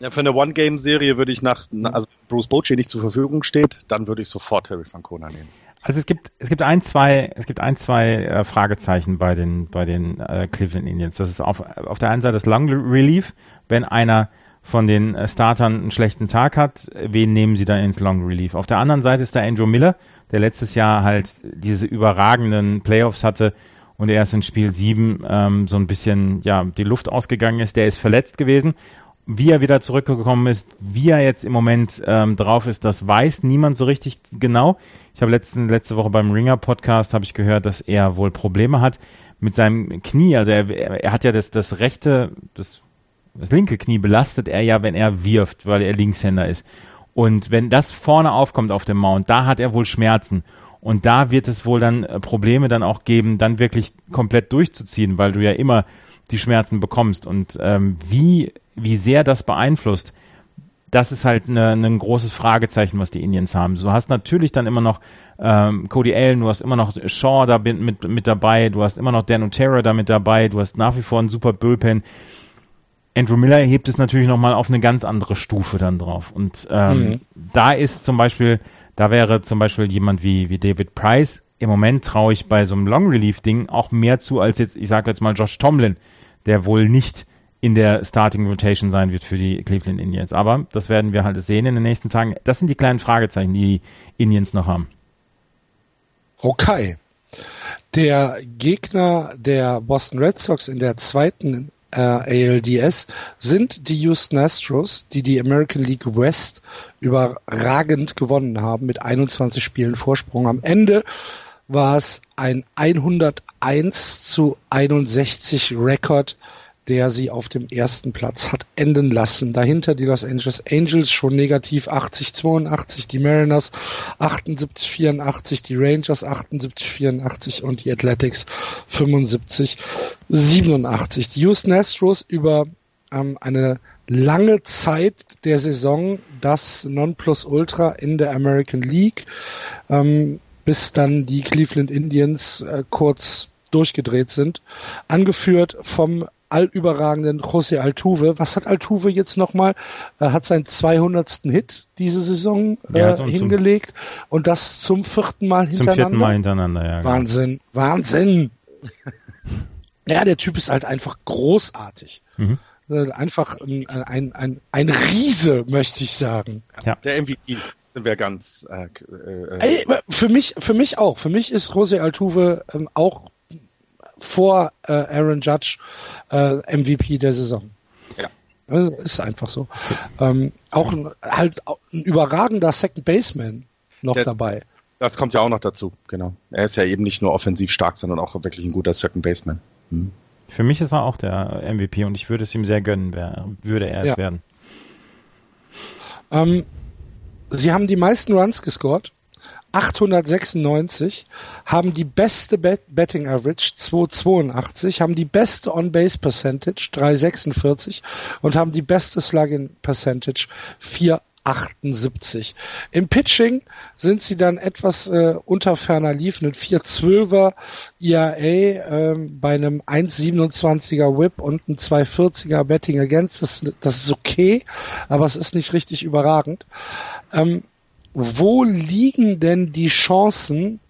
Ja, für eine One-Game-Serie würde ich nach, also Bruce Bochy nicht zur Verfügung steht, dann würde ich sofort Terry Francona nehmen. Also es gibt es gibt ein zwei es gibt ein zwei äh, Fragezeichen bei den bei den äh, Cleveland Indians. Das ist auf auf der einen Seite das Long Relief, wenn einer von den äh, Startern einen schlechten Tag hat, wen nehmen sie dann ins Long Relief? Auf der anderen Seite ist da Andrew Miller, der letztes Jahr halt diese überragenden Playoffs hatte und erst in Spiel 7 ähm, so ein bisschen ja die Luft ausgegangen ist. Der ist verletzt gewesen. Wie er wieder zurückgekommen ist, wie er jetzt im Moment ähm, drauf ist, das weiß niemand so richtig genau. Ich habe letzte, letzte Woche beim Ringer Podcast habe ich gehört, dass er wohl Probleme hat mit seinem Knie. Also er, er hat ja das, das rechte, das das linke Knie belastet er ja, wenn er wirft, weil er Linkshänder ist. Und wenn das vorne aufkommt auf dem Mount, da hat er wohl Schmerzen. Und da wird es wohl dann äh, Probleme dann auch geben, dann wirklich komplett durchzuziehen, weil du ja immer die Schmerzen bekommst. Und ähm, wie, wie sehr das beeinflusst, das ist halt ne, ein ne großes Fragezeichen, was die Indians haben. Du hast natürlich dann immer noch ähm, Cody Allen, du hast immer noch Shaw da mit, mit dabei, du hast immer noch Dan Otero da mit dabei, du hast nach wie vor einen super Bullpen. Andrew Miller hebt es natürlich nochmal auf eine ganz andere Stufe dann drauf. Und ähm, mhm. da ist zum Beispiel, da wäre zum Beispiel jemand wie, wie David Price, im Moment traue ich bei so einem Long Relief Ding auch mehr zu als jetzt, ich sage jetzt mal Josh Tomlin, der wohl nicht in der Starting Rotation sein wird für die Cleveland Indians. Aber das werden wir halt sehen in den nächsten Tagen. Das sind die kleinen Fragezeichen, die, die Indians noch haben. Okay. Der Gegner der Boston Red Sox in der zweiten äh, ALDS sind die Houston Astros, die die American League West überragend gewonnen haben mit 21 Spielen Vorsprung. Am Ende war es ein 101 zu 61 Rekord der sie auf dem ersten Platz hat enden lassen. Dahinter die Los Angeles Angels schon negativ 80, 82, die Mariners 78, 84, die Rangers 78, 84 und die Athletics 75, 87. Die Houston Astros über ähm, eine lange Zeit der Saison das Nonplusultra in der American League, ähm, bis dann die Cleveland Indians äh, kurz durchgedreht sind, angeführt vom allüberragenden José Altuve. Was hat Altuve jetzt nochmal? Er hat seinen 200. Hit diese Saison äh, ja, hingelegt und das zum vierten Mal hintereinander. Zum vierten Mal hintereinander, ja. Genau. Wahnsinn, Wahnsinn. ja, der Typ ist halt einfach großartig. Mhm. Äh, einfach ein, ein, ein, ein Riese, möchte ich sagen. Ja. Der MVP wir ganz. Äh, äh, Ey, für mich, für mich auch. Für mich ist José Altuve ähm, auch vor äh, Aaron Judge äh, MVP der Saison. Ja. Das ist einfach so. Ähm, auch ein, halt ein überragender Second Baseman noch der, dabei. Das kommt ja auch noch dazu, genau. Er ist ja eben nicht nur offensiv stark, sondern auch wirklich ein guter Second Baseman. Hm. Für mich ist er auch der MVP und ich würde es ihm sehr gönnen, wär, würde er es ja. werden. Ähm, sie haben die meisten Runs gescored. 896, haben die beste Bet Betting Average 282, haben die beste On-Base Percentage 346 und haben die beste Slug-In Percentage 4 78. Im Pitching sind sie dann etwas äh, unter ferner lief, mit 412er IAA ähm, bei einem 1,27er Whip und einem 240er Betting Against. Das, das ist okay, aber es ist nicht richtig überragend. Ähm, wo liegen denn die Chancen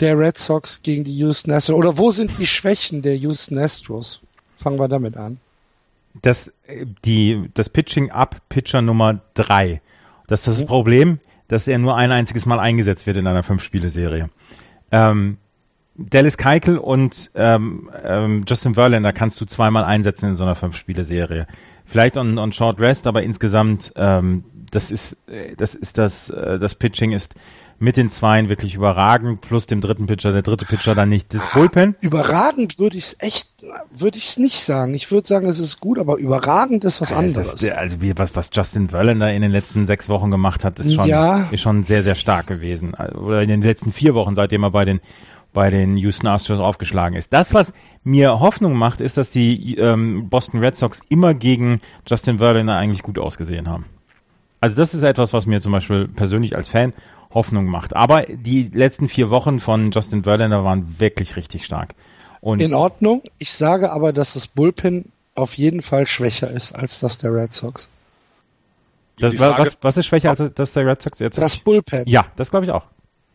der Red Sox gegen die Houston Astros? Oder wo sind die Schwächen der Houston Astros? Fangen wir damit an das, die, das Pitching ab Pitcher Nummer drei. Das ist das mhm. Problem, dass er nur ein einziges Mal eingesetzt wird in einer Fünf-Spiele-Serie. Ähm, Dallas Keikel und ähm, ähm, Justin Verlander kannst du zweimal einsetzen in so einer Fünf-Spiele-Serie. Vielleicht on, on Short Rest, aber insgesamt, ähm, das ist, äh, das ist das, äh, das Pitching ist mit den Zweien wirklich überragend, plus dem dritten Pitcher, der dritte Pitcher dann nicht. Das Bullpen? Überragend würde ich es echt, würde ich es nicht sagen. Ich würde sagen, es ist gut, aber überragend ist was anderes. Ist, also wie, was, was Justin Verlander in den letzten sechs Wochen gemacht hat, ist schon, ja. ist schon sehr, sehr stark gewesen. Oder in den letzten vier Wochen, seitdem er bei den bei den Houston Astros aufgeschlagen ist. Das, was mir Hoffnung macht, ist, dass die ähm, Boston Red Sox immer gegen Justin Verlander eigentlich gut ausgesehen haben. Also das ist etwas, was mir zum Beispiel persönlich als Fan Hoffnung macht. Aber die letzten vier Wochen von Justin Verlander waren wirklich richtig stark. Und In Ordnung. Ich sage aber, dass das Bullpen auf jeden Fall schwächer ist als das der Red Sox. Das, Frage, was, was ist schwächer als das der Red Sox jetzt? Das Bullpen. Ja, das glaube ich auch.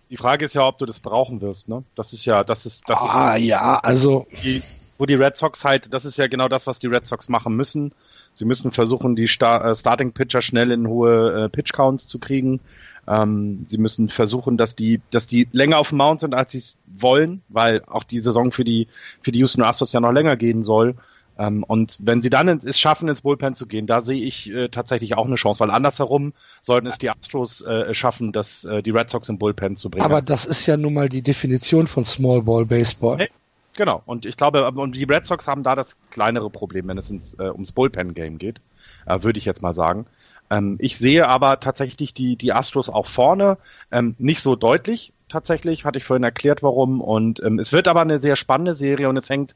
Die Frage ist ja, ob du das brauchen wirst, ne? Das ist ja, das ist, das ah, ist. ja, also. Die, wo die Red Sox halt, das ist ja genau das, was die Red Sox machen müssen. Sie müssen versuchen, die Star äh, Starting Pitcher schnell in hohe äh, Pitch Counts zu kriegen. Ähm, sie müssen versuchen, dass die, dass die länger auf dem Mount sind, als sie es wollen, weil auch die Saison für die, für die Houston Astros ja noch länger gehen soll. Ähm, und wenn sie dann es schaffen, ins Bullpen zu gehen, da sehe ich äh, tatsächlich auch eine Chance, weil andersherum sollten es die Astros äh, schaffen, dass äh, die Red Sox im Bullpen zu bringen. Aber das ist ja nun mal die Definition von Small Ball Baseball. Hey, genau. Und ich glaube, und die Red Sox haben da das kleinere Problem, wenn es ins, äh, ums Bullpen Game geht, äh, würde ich jetzt mal sagen. Ähm, ich sehe aber tatsächlich die, die Astros auch vorne, ähm, nicht so deutlich tatsächlich, hatte ich vorhin erklärt, warum. Und ähm, es wird aber eine sehr spannende Serie und es hängt,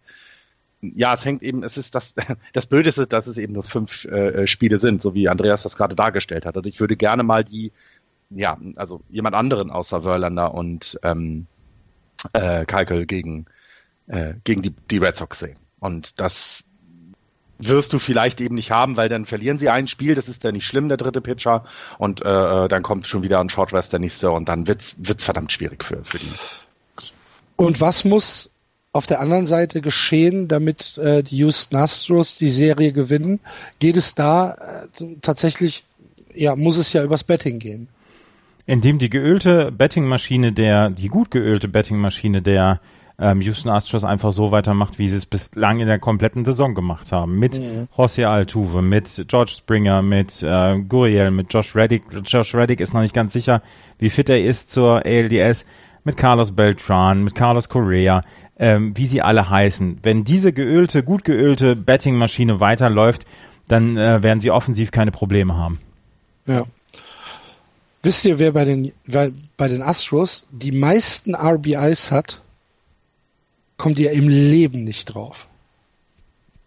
ja, es hängt eben, es ist das, das Blöde ist, dass es eben nur fünf äh, Spiele sind, so wie Andreas das gerade dargestellt hat. Und ich würde gerne mal die, ja, also jemand anderen außer Verlander und ähm, äh, Kalkel gegen, äh, gegen die, die Red Sox sehen. Und das wirst du vielleicht eben nicht haben, weil dann verlieren sie ein Spiel, das ist ja nicht schlimm, der dritte Pitcher, und äh, äh, dann kommt schon wieder ein Short Rest der nächste und dann wird's wird's verdammt schwierig für, für die. Und was muss auf der anderen Seite geschehen, damit äh, die Houston Astros die Serie gewinnen? Geht es da äh, tatsächlich, ja, muss es ja übers Betting gehen? Indem die geölte Bettingmaschine der, die gut geölte Bettingmaschine der ähm, Houston Astros einfach so weitermacht, wie sie es bislang in der kompletten Saison gemacht haben. Mit mhm. José Altuve, mit George Springer, mit äh, Guriel, mit Josh Reddick. Josh Reddick ist noch nicht ganz sicher, wie fit er ist zur ALDS. mit Carlos Beltran, mit Carlos Correa, ähm, wie sie alle heißen. Wenn diese geölte, gut geölte Betting-Maschine weiterläuft, dann äh, werden sie offensiv keine Probleme haben. Ja. Wisst ihr, wer bei den, wer bei den Astros die meisten RBIs hat? Kommt ihr im Leben nicht drauf.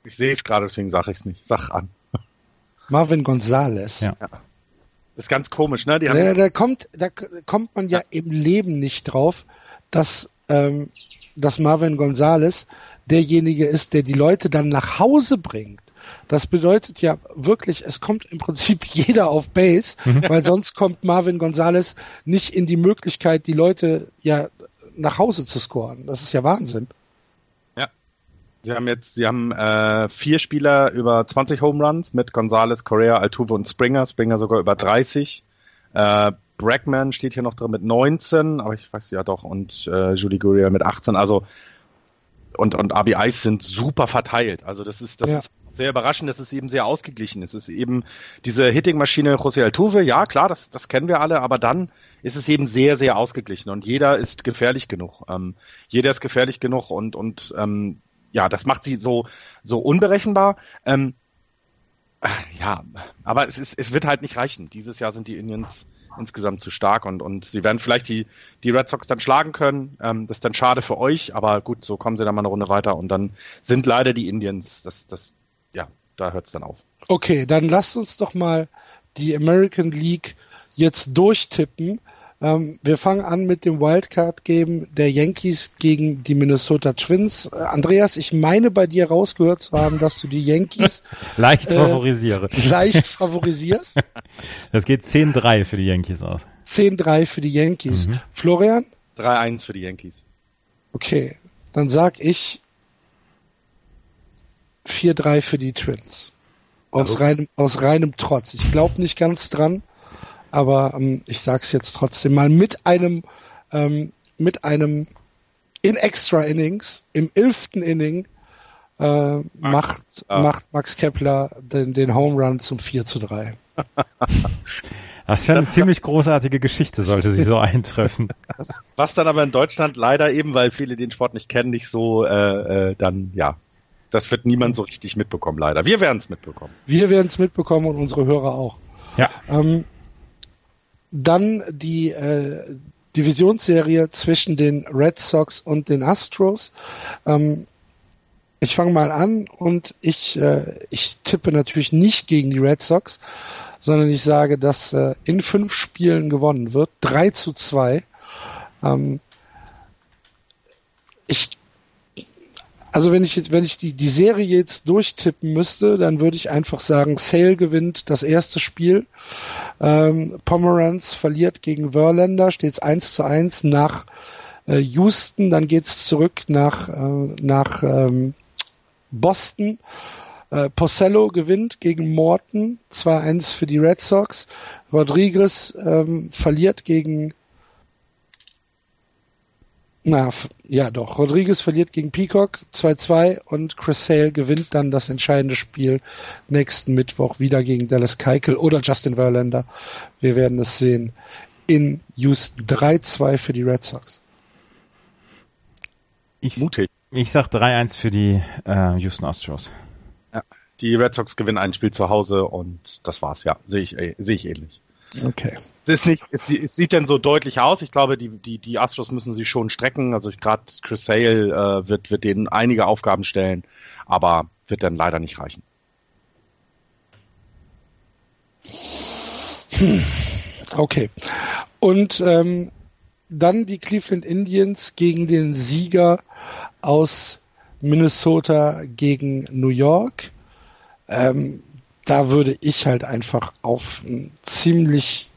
Ich sehe es gerade, deswegen sage ich es nicht. Sag an. Marvin Gonzalez. Ja. Das ist ganz komisch, ne? Die haben Da, da, kommt, da kommt man ja im Leben nicht drauf, dass, ähm, dass Marvin Gonzalez derjenige ist, der die Leute dann nach Hause bringt. Das bedeutet ja wirklich, es kommt im Prinzip jeder auf Base, weil sonst kommt Marvin Gonzalez nicht in die Möglichkeit, die Leute ja nach Hause zu scoren. Das ist ja Wahnsinn. Sie haben jetzt, sie haben äh, vier Spieler über 20 Home Runs mit Gonzalez, Correa, Altuve und Springer. Springer sogar über 30. Äh, Brackman steht hier noch drin mit 19, aber ich weiß ja doch, und äh, Julie Gurria mit 18. Also und, und RBIs sind super verteilt. Also das ist, das Ja. ist sehr überraschend, das ist eben sehr ausgeglichen. Es ist eben diese Hitting-Maschine José Altuve, ja klar, das, das kennen wir alle, aber dann ist es eben sehr, sehr ausgeglichen und jeder ist gefährlich genug. Ähm, jeder ist gefährlich genug und, und ähm, ja, das macht sie so, so unberechenbar. Ähm, äh, ja, aber es, ist, es wird halt nicht reichen. Dieses Jahr sind die Indians insgesamt zu stark und, und sie werden vielleicht die, die Red Sox dann schlagen können. Ähm, das ist dann schade für euch, aber gut, so kommen sie dann mal eine Runde weiter und dann sind leider die Indians, das, das, ja, da hört es dann auf. Okay, dann lasst uns doch mal die American League jetzt durchtippen. Ähm, wir fangen an mit dem Wildcard-Game der Yankees gegen die Minnesota Twins. Äh, Andreas, ich meine bei dir rausgehört zu haben, dass du die Yankees Leicht Äh, favorisiere. leicht favorisierst. Das geht 10-3 für die Yankees aus. 10-3 für die Yankees. Mhm. Florian? 3-1 für die Yankees. Okay, dann sag ich 4-3 für die Twins. Aus, Also- reinem, aus reinem Trotz. Ich glaube nicht ganz dran, aber ähm, ich sag's jetzt trotzdem mal mit einem, ähm, mit einem in Extra Innings, im elften Inning, äh, macht, ah. macht Max Kepler den, den Home Run zum 4 zu 3. Das wäre eine ziemlich großartige Geschichte, sollte sie so eintreffen. Was dann aber in Deutschland leider eben, weil viele den Sport nicht kennen, nicht so äh, äh, dann, ja, das wird niemand so richtig mitbekommen, leider. Wir werden es mitbekommen. Wir werden es mitbekommen und unsere Hörer auch. Ja. Ähm, dann die äh, Divisionsserie zwischen den Red Sox und den Astros. Ähm, ich fange mal an und ich, äh, ich tippe natürlich nicht gegen die Red Sox, sondern ich sage, dass äh, in fünf Spielen gewonnen wird. 3 zu 2. Ähm, ich also wenn ich jetzt, wenn ich die, die Serie jetzt durchtippen müsste, dann würde ich einfach sagen, Sale gewinnt das erste Spiel. Ähm, Pomeranz verliert gegen Verlander, steht es 1 zu 1 nach äh, Houston, dann geht's zurück nach, äh, nach ähm, Boston. Äh, Porcello gewinnt gegen Morton, 2-1 für die Red Sox. Rodriguez ähm, verliert gegen na, ja doch. Rodriguez verliert gegen Peacock 2-2 und Chris Sale gewinnt dann das entscheidende Spiel nächsten Mittwoch wieder gegen Dallas Keuchel oder Justin Verlander. Wir werden es sehen. In Houston 3-2 für die Red Sox. Ich, Mutig. ich sag 3-1 für die äh, Houston Astros. Die Red Sox gewinnen ein Spiel zu Hause und das war's, ja. Sehe ich, äh, sehe ich ähnlich. Okay. Es ist nicht, es, es sieht denn so deutlich aus. Ich glaube, die, die, die Astros müssen sich schon strecken. Also gerade Chris Sale äh, wird, wird denen einige Aufgaben stellen, aber wird dann leider nicht reichen. Okay. Und ähm, dann die Cleveland Indians gegen den Sieger aus Minnesota gegen New York. Ähm, da würde ich halt einfach auf einen ziemlich,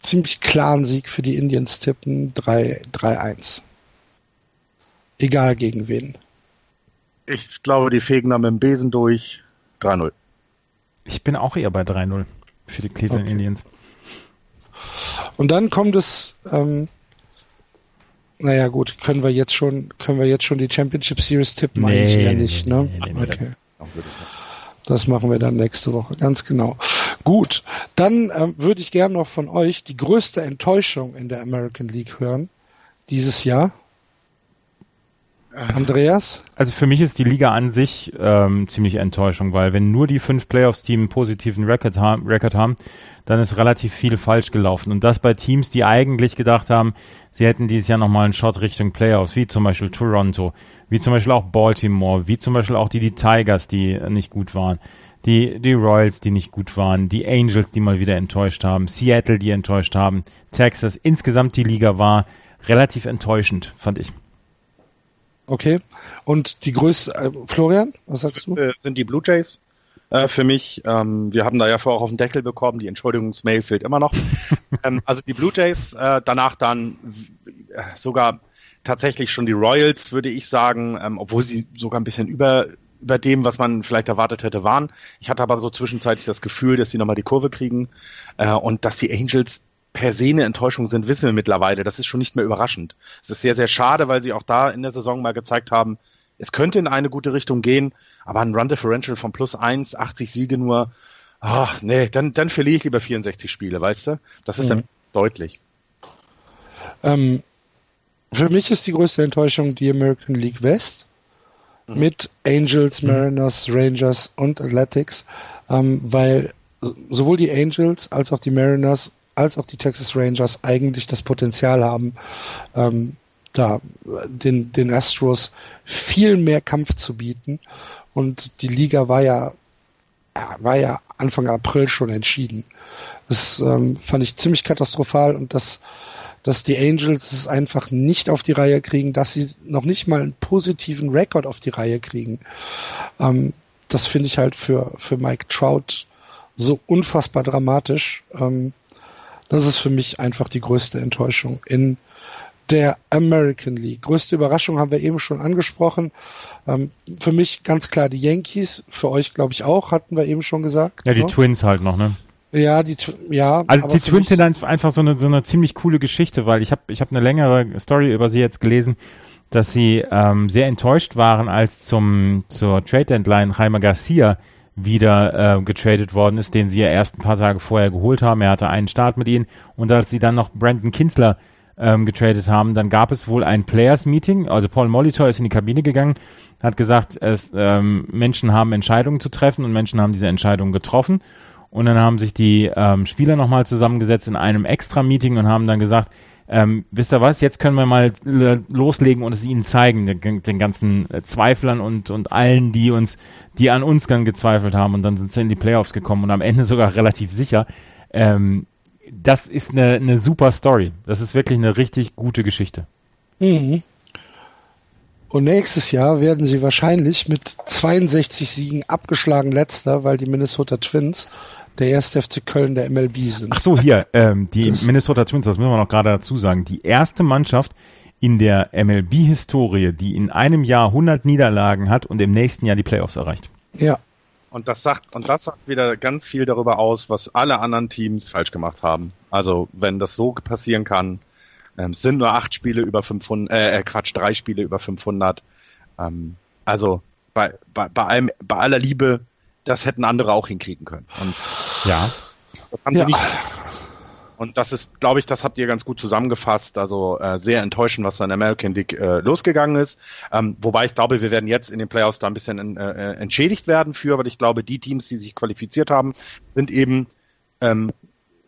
ziemlich klaren Sieg für die Indians tippen. 3-1. Egal gegen wen. Ich glaube, die fegen da mit dem Besen durch. 3-0. Ich bin auch eher bei 3-0 für die Cleveland Okay. Indians. Und dann kommt es, ähm, naja gut, können wir jetzt schon, können wir jetzt schon die Championship Series tippen? Nee, Eigentlich nee, nicht, nee, ne? nee, nee, nee. okay. Das machen wir dann nächste Woche, ganz genau. Gut, dann ähm, würde ich gerne noch von euch die größte Enttäuschung in der American League hören. dieses Jahr? Andreas? Also für mich ist die Liga an sich ähm, ziemlich Enttäuschung, weil wenn nur die fünf Playoffs-Teams einen positiven Record haben, Record haben, dann ist relativ viel falsch gelaufen. Und das bei Teams, die eigentlich gedacht haben, sie hätten dieses Jahr nochmal einen Shot Richtung Playoffs, wie zum Beispiel Toronto, wie zum Beispiel auch Baltimore, wie zum Beispiel auch die, die Tigers, die nicht gut waren, die, die Royals, die nicht gut waren, die Angels, die mal wieder enttäuscht haben, Seattle, die enttäuscht haben, Texas. Insgesamt die Liga war relativ enttäuschend, fand ich. Okay. Und die größte, äh, Florian, was sagst du? Äh, sind die Blue Jays äh, für mich. Ähm, wir haben da ja vorher auch auf den Deckel bekommen, die Entschuldigungsmail fehlt immer noch. ähm, also die Blue Jays, äh, danach dann äh, sogar tatsächlich schon die Royals, würde ich sagen, ähm, obwohl sie sogar ein bisschen über über dem, was man vielleicht erwartet hätte, waren. Ich hatte aber so zwischenzeitlich das Gefühl, dass sie nochmal die Kurve kriegen äh, und dass die Angels per se eine Enttäuschung sind, wissen wir mittlerweile. Das ist schon nicht mehr überraschend. Es ist sehr, sehr schade, weil sie auch da in der Saison mal gezeigt haben, es könnte in eine gute Richtung gehen, aber ein Run Differential von plus eins, 80 Siege nur, ach nee, dann, dann verliere ich lieber 64 Spiele, weißt du? Das ist mhm. dann deutlich. Ähm, für mich ist die größte Enttäuschung die American League West mhm. mit Angels, mhm. Mariners, Rangers und Athletics, ähm, weil sowohl die Angels als auch die Mariners als auch die Texas Rangers eigentlich das Potenzial haben, ähm, da den, den Astros viel mehr Kampf zu bieten. Und die Liga war ja, war ja Anfang April schon entschieden. Das ähm, fand ich ziemlich katastrophal und dass, dass die Angels es einfach nicht auf die Reihe kriegen, dass sie noch nicht mal einen positiven Rekord auf die Reihe kriegen. Ähm, das finde ich halt für, für Mike Trout so unfassbar dramatisch. Ähm, das ist für mich einfach die größte Enttäuschung in der American League. Größte Überraschung haben wir eben schon angesprochen. Ähm, für mich ganz klar die Yankees, für euch glaube ich auch, hatten wir eben schon gesagt. Ja, die ne? Twins halt noch, ne? Ja, die ja. Also die Twins sind einfach so eine so eine ziemlich coole Geschichte, weil ich habe ich habe eine längere Story über sie jetzt gelesen, dass sie ähm, sehr enttäuscht waren, als zum zur Trade Deadline Jaime Garcia wieder äh, getradet worden ist, den sie ja erst ein paar Tage vorher geholt haben. Er hatte einen Start mit ihnen und als sie dann noch Brandon Kinsler ähm, getradet haben, dann gab es wohl ein Players Meeting. Also Paul Molitor ist in die Kabine gegangen, hat gesagt, es, ähm, Menschen haben Entscheidungen zu treffen und Menschen haben diese Entscheidungen getroffen. Und dann haben sich die ähm, Spieler nochmal zusammengesetzt in einem Extra-Meeting und haben dann gesagt, ähm, wisst ihr was, jetzt können wir mal loslegen und es ihnen zeigen, den, den ganzen äh, Zweiflern und, und allen, die uns, die an uns dann gezweifelt haben und dann sind sie in die Playoffs gekommen und am Ende sogar relativ sicher. Ähm, das ist eine, eine super Story. Das ist wirklich eine richtig gute Geschichte. Mhm. Und nächstes Jahr werden sie wahrscheinlich mit 62 Siegen abgeschlagen letzter, weil die Minnesota Twins der erste FC Köln der MLB sind. Ach so, hier, ähm, die das Minnesota Twins, das müssen wir noch gerade dazu sagen. Die erste Mannschaft in der MLB-Historie, die in einem Jahr 100 Niederlagen hat und im nächsten Jahr die Playoffs erreicht. Ja. Und das sagt, und das sagt wieder ganz viel darüber aus, was alle anderen Teams falsch gemacht haben. Also, wenn das so passieren kann, ähm, sind nur acht Spiele über 500, äh, äh, Quatsch, drei Spiele über 500. Ähm, also, bei, bei, bei allem, bei aller Liebe, das hätten andere auch hinkriegen können. Und ja. Das haben sie nicht. Und das ist, glaube ich, das habt ihr ganz gut zusammengefasst. Also äh, sehr enttäuschend, was da in American League äh, losgegangen ist. Ähm, wobei ich glaube, wir werden jetzt in den Playoffs da ein bisschen äh, äh, entschädigt werden für, weil ich glaube, die Teams, die sich qualifiziert haben, sind eben ähm,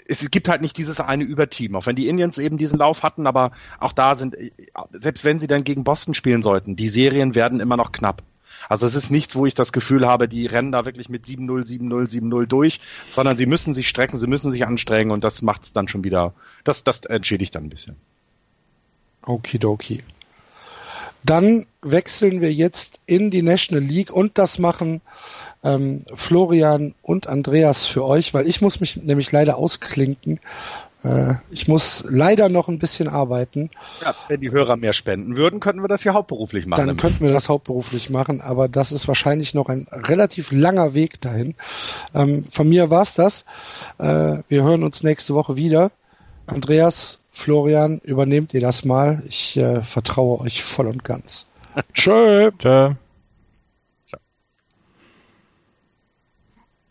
es gibt halt nicht dieses eine Überteam, auch wenn die Indians eben diesen Lauf hatten, aber auch da sind, äh, selbst wenn sie dann gegen Boston spielen sollten, die Serien werden immer noch knapp. Also es ist nichts, wo ich das Gefühl habe, die rennen da wirklich mit 7-0, 7-0, 7-0 durch, sondern sie müssen sich strecken, sie müssen sich anstrengen und das macht es dann schon wieder, das, das entschädigt dann ein bisschen. Okidoki. Dann wechseln wir jetzt in die National League und das machen ähm, Florian und Andreas für euch, weil ich muss mich nämlich leider ausklinken äh, ich muss leider noch ein bisschen arbeiten. Ja, wenn die Hörer mehr spenden würden, könnten wir das ja hauptberuflich machen. Dann könnten wir das hauptberuflich machen, aber das ist wahrscheinlich noch ein relativ langer Weg dahin. Ähm, von mir war's das. Äh, wir hören uns nächste Woche wieder. Andreas, Florian, übernehmt ihr das mal. Ich äh, vertraue euch voll und ganz. Tschö. Tschö.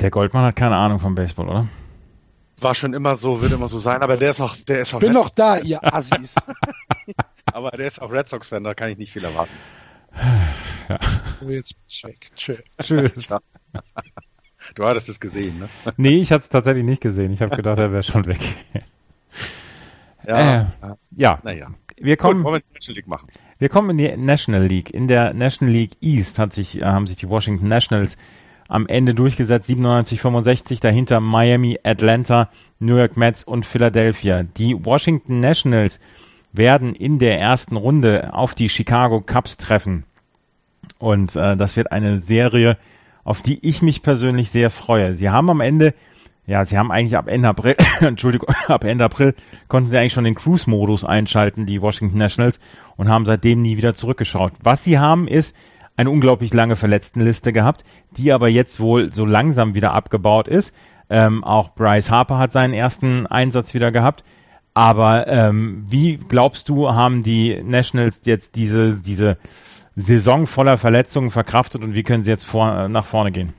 Der Goldmann hat keine Ahnung vom Baseball, oder? War schon immer so, wird immer so sein, aber der ist noch, der ist noch. Bin noch da, ihr Assis. aber der ist auch Red Sox-Fan, da kann ich nicht viel erwarten. Ja. Jetzt bin ich weg. Tschüss. Tschüss. Du hattest es gesehen, ne? Nee, ich hatte es tatsächlich nicht gesehen. Ich habe gedacht, er wäre schon weg. Ja. Äh, ja. Naja. Wir kommen, Gut, wir National League machen. Wir kommen in die National League. In der National League East hat sich, äh, haben sich die Washington Nationals am Ende durchgesetzt, 97-65, dahinter Miami, Atlanta, New York Mets und Philadelphia. Die Washington Nationals werden in der ersten Runde auf die Chicago Cubs treffen. Und äh, das wird eine Serie, auf die ich mich persönlich sehr freue. Sie haben am Ende, ja, sie haben eigentlich ab Ende April, Entschuldigung, ab Ende April konnten sie eigentlich schon den Cruise-Modus einschalten, die Washington Nationals, und haben seitdem nie wieder zurückgeschaut. Was sie haben, ist eine unglaublich lange Verletztenliste gehabt, die aber jetzt wohl so langsam wieder abgebaut ist. Ähm, auch Bryce Harper hat seinen ersten Einsatz wieder gehabt. Aber ähm, wie glaubst du, haben die Nationals jetzt diese, diese Saison voller Verletzungen verkraftet und wie können sie jetzt vor, nach vorne gehen?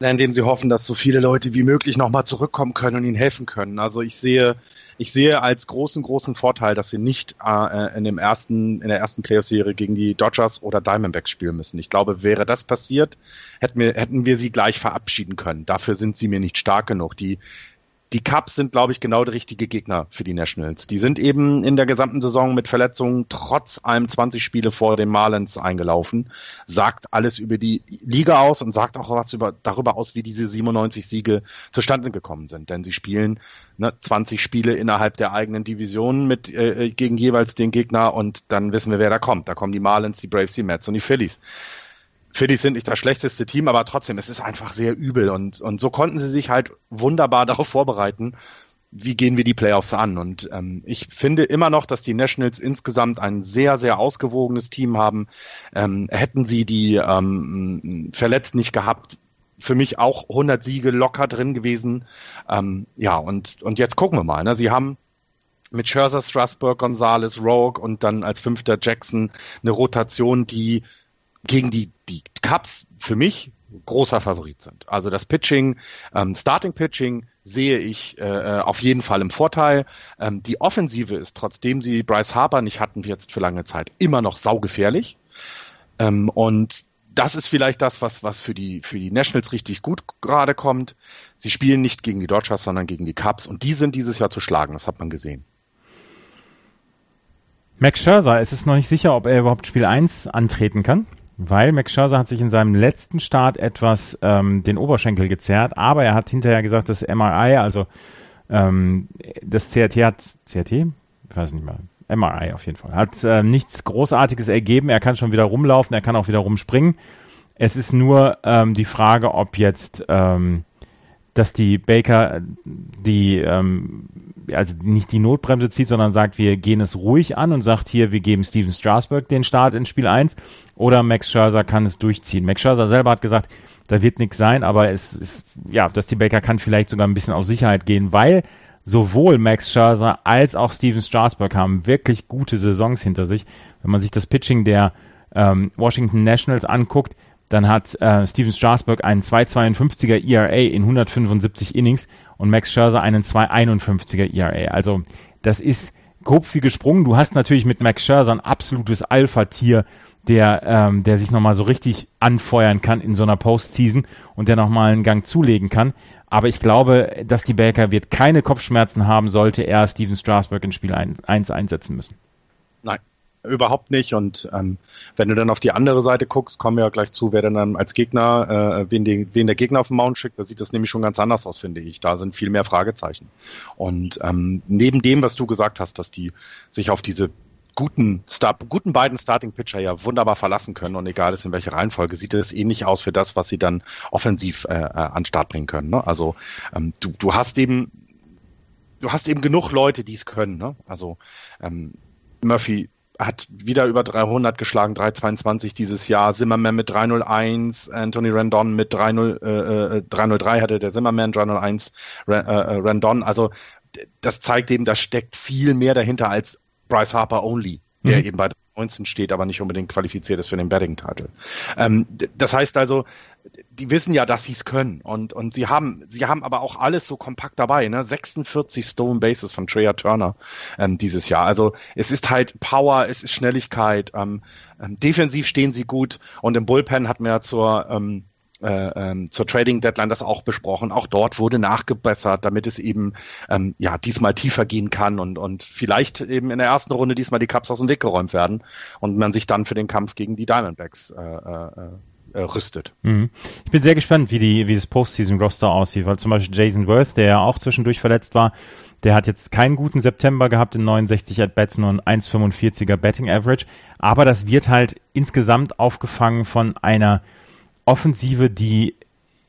Indem sie hoffen, dass so viele Leute wie möglich nochmal zurückkommen können und ihnen helfen können. Also ich sehe, ich sehe als großen, großen Vorteil, dass sie nicht äh, in dem ersten, in der ersten Playoff-Serie gegen die Dodgers oder Diamondbacks spielen müssen. Ich glaube, wäre das passiert, hätten wir, hätten wir sie gleich verabschieden können. Dafür sind sie mir nicht stark genug. Die, die Cubs sind, glaube ich, genau der richtige Gegner für die Nationals. Die sind eben in der gesamten Saison mit Verletzungen trotz allem 20 Spiele vor den Marlins eingelaufen. Sagt alles über die Liga aus und sagt auch was über, darüber aus, wie diese 97 Siege zustande gekommen sind. Denn sie spielen ne, 20 Spiele innerhalb der eigenen Division mit äh, gegen jeweils den Gegner und dann wissen wir, wer da kommt. Da kommen die Marlins, die Braves, die Mets und die Phillies. Phillies sind nicht das schlechteste Team, aber trotzdem, es ist einfach sehr übel und, und so konnten sie sich halt wunderbar darauf vorbereiten, wie gehen wir die Playoffs an. Und ähm, ich finde immer noch, dass die Nationals insgesamt ein sehr, sehr ausgewogenes Team haben. Ähm, hätten sie die ähm, verletzt nicht gehabt, für mich auch 100 Siege locker drin gewesen. Ähm, ja, und, und jetzt gucken wir mal. Ne? Sie haben mit Scherzer, Strasburg, Gonzalez, Rogue und dann als fünfter Jackson eine Rotation, die gegen die, die Cups für mich großer Favorit sind. Also das Pitching, ähm, Starting Pitching sehe ich äh, auf jeden Fall im Vorteil. Ähm, die Offensive ist, trotzdem sie Bryce Harper nicht hatten jetzt für lange Zeit, immer noch saugefährlich. Ähm, und das ist vielleicht das, was, was für die, für die Nationals richtig gut gerade kommt. Sie spielen nicht gegen die Dodgers, sondern gegen die Cubs und die sind dieses Jahr zu schlagen, das hat man gesehen. Max Scherzer, es ist noch nicht sicher, ob er überhaupt Spiel 1 antreten kann weil Max Scherzer hat sich in seinem letzten Start etwas ähm, den Oberschenkel gezerrt, aber er hat hinterher gesagt, das MRI, also ähm, das CRT hat, CRT? Ich weiß nicht mehr. MRI auf jeden Fall. Hat äh, nichts Großartiges ergeben. Er kann schon wieder rumlaufen, er kann auch wieder rumspringen. Es ist nur ähm, die Frage, ob jetzt ähm, dass die Baker die ähm, also nicht die Notbremse zieht, sondern sagt, wir gehen es ruhig an und sagt hier, wir geben Steven Strasberg den Start in Spiel 1 oder Max Scherzer kann es durchziehen. Max Scherzer selber hat gesagt, da wird nichts sein, aber es ist, ja, dass die Baker kann vielleicht sogar ein bisschen auf Sicherheit gehen, weil sowohl Max Scherzer als auch Steven Strasberg haben wirklich gute Saisons hinter sich. Wenn man sich das Pitching der ähm, Washington Nationals anguckt, dann hat äh, Steven Strasberg einen 2,52er ERA in 175 Innings und Max Scherzer einen 2,51er ERA. Also das ist grob wie gesprungen. Du hast natürlich mit Max Scherzer ein absolutes Alpha-Tier, der, ähm, der sich nochmal so richtig anfeuern kann in so einer Postseason und der nochmal einen Gang zulegen kann. Aber ich glaube, dass die Baker wird keine Kopfschmerzen haben, sollte er Steven Strasberg in Spiel 1 einsetzen müssen. Nein, überhaupt nicht. Und ähm, wenn du dann auf die andere Seite guckst, kommen wir ja gleich zu, wer dann als Gegner, äh, wen, den, wen der Gegner auf den Mount schickt, da sieht das nämlich schon ganz anders aus, finde ich. Da sind viel mehr Fragezeichen. Und ähm, neben dem, was du gesagt hast, dass die sich auf diese guten, Star guten beiden Starting Pitcher ja wunderbar verlassen können und egal ist in welcher Reihenfolge, sieht es ähnlich aus für das, was sie dann offensiv äh, äh, an Start bringen können. Ne? Also ähm, du, du hast eben du hast eben genug Leute, die es können. Ne? Also ähm, Murphy hat wieder über 300 geschlagen, 322 dieses Jahr. Zimmerman mit 301, Anthony Randon mit 30, äh, 303 äh, hatte der Zimmerman, 301 äh, äh, Randon. Also das zeigt eben, da steckt viel mehr dahinter als Bryce Harper only, der mhm. eben bei 19 steht, aber nicht unbedingt qualifiziert ist für den Betting-Title. Ähm, das heißt also, die wissen ja, dass sie es können und und sie haben sie haben aber auch alles so kompakt dabei, ne? 46 Stone Bases von Treya Turner ähm, dieses Jahr. Also es ist halt Power, es ist Schnelligkeit. Ähm, ähm, defensiv stehen sie gut und im Bullpen hatten wir ja zur ähm, äh, ähm, zur Trading Deadline das auch besprochen. Auch dort wurde nachgebessert, damit es eben ähm, ja diesmal tiefer gehen kann und und vielleicht eben in der ersten Runde diesmal die Cups aus dem Weg geräumt werden und man sich dann für den Kampf gegen die Diamondbacks äh, äh, äh, rüstet. Mhm. Ich bin sehr gespannt, wie die wie das Postseason Roster aussieht, weil zum Beispiel Jason Worth, der ja auch zwischendurch verletzt war, der hat jetzt keinen guten September gehabt in 69 At-Bats, nur ein 1,45er Betting Average. Aber das wird halt insgesamt aufgefangen von einer Offensive, die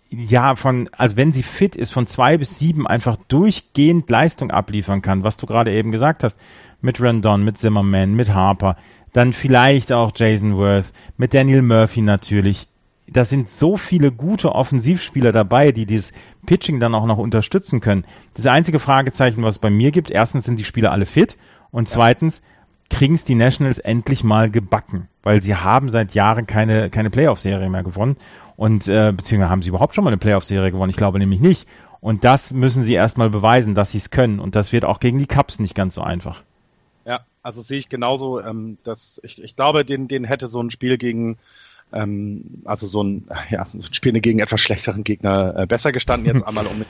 ja von, also wenn sie fit ist, von zwei bis sieben einfach durchgehend Leistung abliefern kann, was du gerade eben gesagt hast, mit Randon, mit Zimmerman, mit Harper, dann vielleicht auch Jason Worth, mit Daniel Murphy natürlich. Da sind so viele gute Offensivspieler dabei, die dieses Pitching dann auch noch unterstützen können. Das einzige Fragezeichen, was es bei mir gibt, erstens sind die Spieler alle fit und zweitens kriegen es die Nationals endlich mal gebacken, weil sie haben seit Jahren keine, keine Playoff-Serie mehr gewonnen und äh, beziehungsweise haben sie überhaupt schon mal eine Playoff-Serie gewonnen? Ich glaube nämlich nicht. Und das müssen sie erstmal beweisen, dass sie es können. Und das wird auch gegen die Cups nicht ganz so einfach. Ja, also sehe ich genauso. Ähm, dass ich, ich glaube, den, den hätte so ein Spiel gegen, ähm, also so ein, ja, so ein Spiel gegen etwas schlechteren Gegner äh, besser gestanden, jetzt einmal um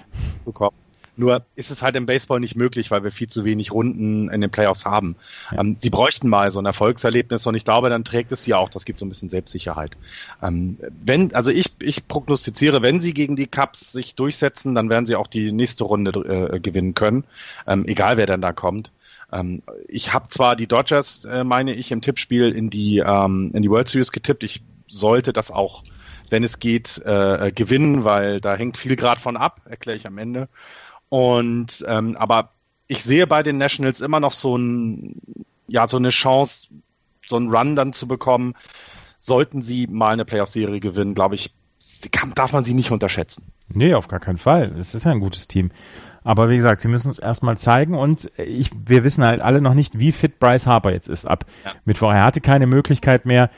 zu kommen. Nur ist es halt im Baseball nicht möglich, weil wir viel zu wenig Runden in den Playoffs haben. Ja. Ähm, sie bräuchten mal so ein Erfolgserlebnis und ich glaube, dann trägt es sie auch. Das gibt so ein bisschen Selbstsicherheit. Ähm, wenn, also ich, ich prognostiziere, wenn sie gegen die Cups sich durchsetzen, dann werden sie auch die nächste Runde äh, gewinnen können, ähm, egal wer denn da kommt. Ähm, ich habe zwar die Dodgers, äh, meine ich, im Tippspiel in die in die World Series getippt. Ich sollte das auch, wenn es geht, äh, gewinnen, weil da hängt viel Grad von ab, erkläre ich am Ende. Und ähm, aber ich sehe bei den Nationals immer noch so ein, ja, so eine Chance, so einen Run dann zu bekommen. Sollten sie mal eine Playoff-Serie gewinnen, glaube ich, kann, darf man sie nicht unterschätzen. Nee, auf gar keinen Fall. Es ist ja ein gutes Team. Aber wie gesagt, sie müssen es erstmal zeigen und ich, wir wissen halt alle noch nicht, wie fit Bryce Harper jetzt ist ab ja. Mittwoch. Er hatte keine Möglichkeit mehr,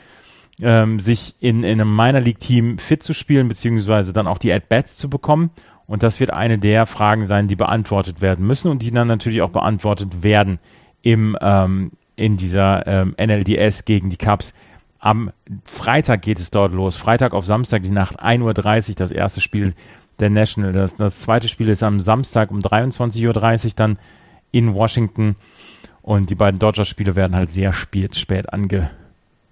ähm, sich in, in einem Minor League Team fit zu spielen, beziehungsweise dann auch die At-Bats zu bekommen. Und das wird eine der Fragen sein, die beantwortet werden müssen und die dann natürlich auch beantwortet werden im, ähm, in dieser ähm, NLDS gegen die Cups. Am Freitag geht es dort los. Freitag auf Samstag die Nacht, 1.30 Uhr das erste Spiel der National. Das, das zweite Spiel ist am Samstag um 23.30 Uhr dann in Washington. Und die beiden Dodgers-Spiele werden halt sehr spät, spät ange,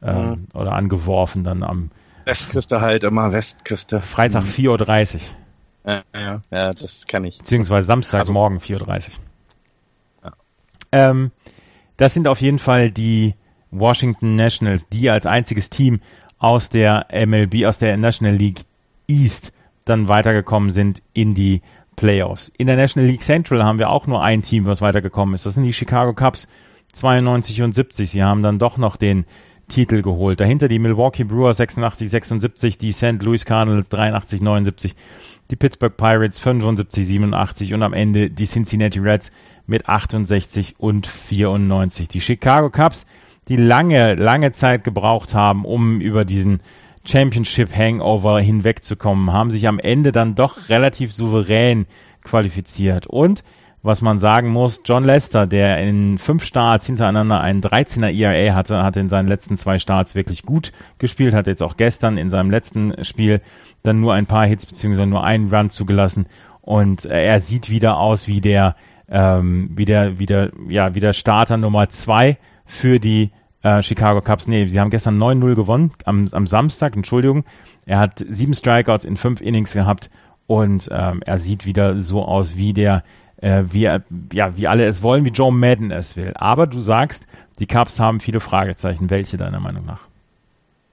ähm, mhm. oder angeworfen dann am Westküste halt immer, Westküste. Freitag 4.30 Uhr. Ja, ja, ja, das kann ich. Beziehungsweise Samstagmorgen also, 4.30 Uhr. Ja. Ähm, das sind auf jeden Fall die Washington Nationals, die als einziges Team aus der MLB, aus der National League East dann weitergekommen sind in die Playoffs. In der National League Central haben wir auch nur ein Team, was weitergekommen ist. Das sind die Chicago Cubs 92 und 70. Sie haben dann doch noch den Titel geholt. Dahinter die Milwaukee Brewers 86, 76, die St. Louis Cardinals 83, 79 die Pittsburgh Pirates 75, 87 und am Ende die Cincinnati Reds mit 68 und 94. Die Chicago Cubs, die lange, lange Zeit gebraucht haben, um über diesen Championship Hangover hinwegzukommen, haben sich am Ende dann doch relativ souverän qualifiziert. Und was man sagen muss, John Lester, der in fünf Starts hintereinander einen 13er ERA hatte, hat in seinen letzten zwei Starts wirklich gut gespielt, hat jetzt auch gestern in seinem letzten Spiel dann nur ein paar Hits beziehungsweise nur einen Run zugelassen und äh, er sieht wieder aus wie der ähm, wie der wie der ja wie der Starter Nummer zwei für die äh, Chicago Cubs. Nee, sie haben gestern 9-0 gewonnen am, am Samstag, Entschuldigung. Er hat sieben Strikeouts in fünf Innings gehabt und ähm, er sieht wieder so aus wie der äh, wie, ja, wie alle es wollen, wie Joe Madden es will. Aber du sagst, die Cubs haben viele Fragezeichen. Welche deiner Meinung nach?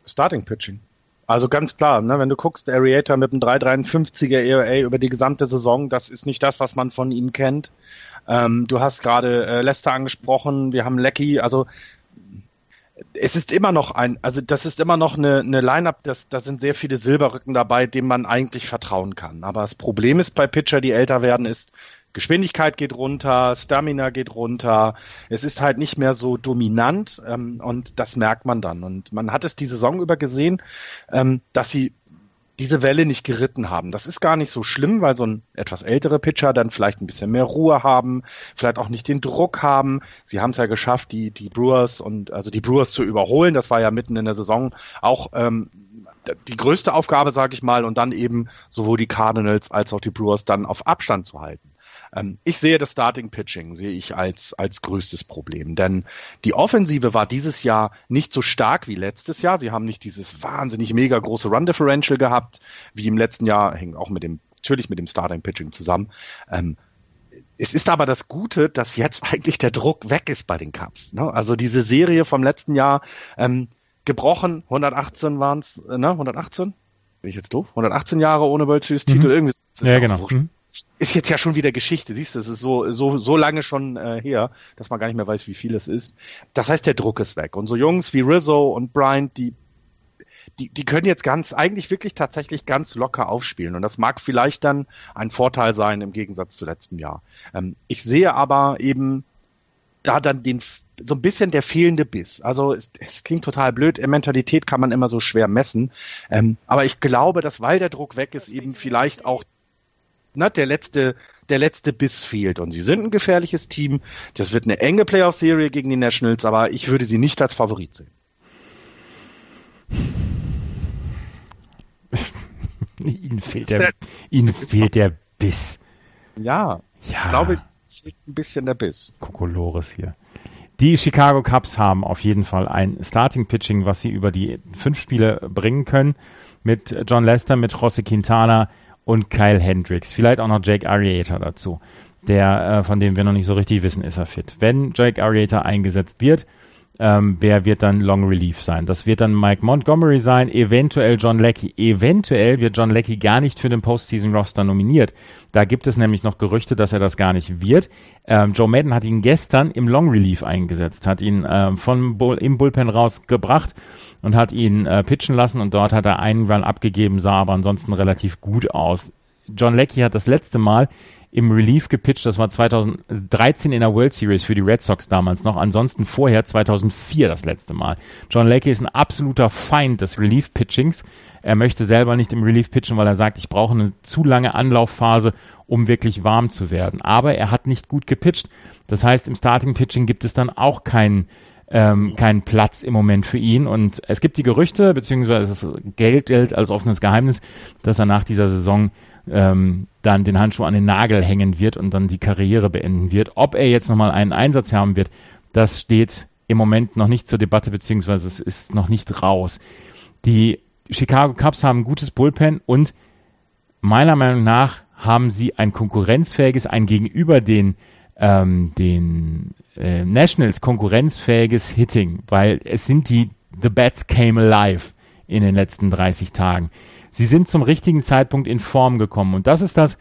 Starting Pitching. Also ganz klar, ne, wenn du guckst, Arietta mit einem 3,53er ERA über die gesamte Saison, das ist nicht das, was man von ihm kennt. Ähm, du hast gerade äh, Lester angesprochen, wir haben Lecky, also es ist immer noch ein, also das ist immer noch eine, eine Line-Up, das, da sind sehr viele Silberrücken dabei, denen man eigentlich vertrauen kann. Aber das Problem ist bei Pitcher, die älter werden, ist, Geschwindigkeit geht runter, Stamina geht runter. Es ist halt nicht mehr so dominant ähm, und das merkt man dann. Und man hat es die Saison über gesehen, ähm, dass sie diese Welle nicht geritten haben. Das ist gar nicht so schlimm, weil so ein etwas ältere Pitcher dann vielleicht ein bisschen mehr Ruhe haben, vielleicht auch nicht den Druck haben. Sie haben es ja geschafft, die, die Brewers und also die Brewers zu überholen. Das war ja mitten in der Saison auch ähm, die größte Aufgabe, sage ich mal, und dann eben sowohl die Cardinals als auch die Brewers dann auf Abstand zu halten. Ähm, ich sehe das Starting Pitching, sehe ich als, als größtes Problem, denn die Offensive war dieses Jahr nicht so stark wie letztes Jahr. Sie haben nicht dieses wahnsinnig mega große Run Differential gehabt, wie im letzten Jahr, hängt auch mit dem, natürlich mit dem Starting Pitching zusammen. Ähm, es ist aber das Gute, dass jetzt eigentlich der Druck weg ist bei den Cubs. Ne? Also diese Serie vom letzten Jahr ähm, gebrochen, 118 waren es, ne? 118? Bin ich jetzt doof? 118 Jahre ohne World Series Titel, mhm. irgendwie. Ja, genau. Mhm ist jetzt ja schon wieder Geschichte, siehst du, es ist so, so, so lange schon äh, her, dass man gar nicht mehr weiß, wie viel es ist. Das heißt, der Druck ist weg. Und so Jungs wie Rizzo und Bryant, die, die, die können jetzt ganz, eigentlich wirklich tatsächlich ganz locker aufspielen. Und das mag vielleicht dann ein Vorteil sein im Gegensatz zu letzten Jahr. Ähm, ich sehe aber eben da dann den, so ein bisschen der fehlende Biss. Also es, es klingt total blöd, Mentalität kann man immer so schwer messen. Ähm, aber ich glaube, dass weil der Druck weg ist, eben vielleicht auch ne, der letzte, der letzte Biss fehlt. Und sie sind ein gefährliches Team. Das wird eine enge Playoff-Serie gegen die Nationals, aber ich würde sie nicht als Favorit sehen. ihnen fehlt der, der ihnen fehlt der Biss. Ja, ja. ich glaube, fehlt ein bisschen der Biss. Kokolores hier. Die Chicago Cubs haben auf jeden Fall ein Starting Pitching, was sie über die fünf Spiele bringen können. Mit John Lester, mit José Quintana, und Kyle Hendricks. Vielleicht auch noch Jake Arrieta dazu, der, äh, von dem wir noch nicht so richtig wissen, ist er fit. Wenn Jake Arrieta eingesetzt wird, ähm, wer wird dann Long Relief sein? Das wird dann Mike Montgomery sein, eventuell John Leckie. Eventuell wird John Leckie gar nicht für den Postseason Roster nominiert. Da gibt es nämlich noch Gerüchte, dass er das gar nicht wird. Ähm, Joe Madden hat ihn gestern im Long Relief eingesetzt, hat ihn ähm, von Bull, im Bullpen rausgebracht und hat ihn äh, pitchen lassen und dort hat er einen Run abgegeben, sah aber ansonsten relativ gut aus. John Leckie hat das letzte Mal im Relief gepitcht, das war 2013 in der World Series für die Red Sox damals noch, ansonsten vorher 2004 das letzte Mal. John Leckie ist ein absoluter Feind des Relief-Pitchings. Er möchte selber nicht im Relief pitchen, weil er sagt, ich brauche eine zu lange Anlaufphase, um wirklich warm zu werden. Aber er hat nicht gut gepitcht. Das heißt, im Starting-Pitching gibt es dann auch keinen ähm, keinen Platz im Moment für ihn. Und es gibt die Gerüchte, beziehungsweise es Geld gilt als offenes Geheimnis, dass er nach dieser Saison ähm, dann den Handschuh an den Nagel hängen wird und dann die Karriere beenden wird. Ob er jetzt nochmal einen Einsatz haben wird, das steht im Moment noch nicht zur Debatte, beziehungsweise es ist noch nicht raus. Die Chicago Cubs haben ein gutes Bullpen und meiner Meinung nach haben sie ein konkurrenzfähiges, ein gegenüber den ähm, den äh, Nationals konkurrenzfähiges Hitting, weil es sind die The Bats came alive in den letzten 30 Tagen. Sie sind zum richtigen Zeitpunkt in Form gekommen und das ist das,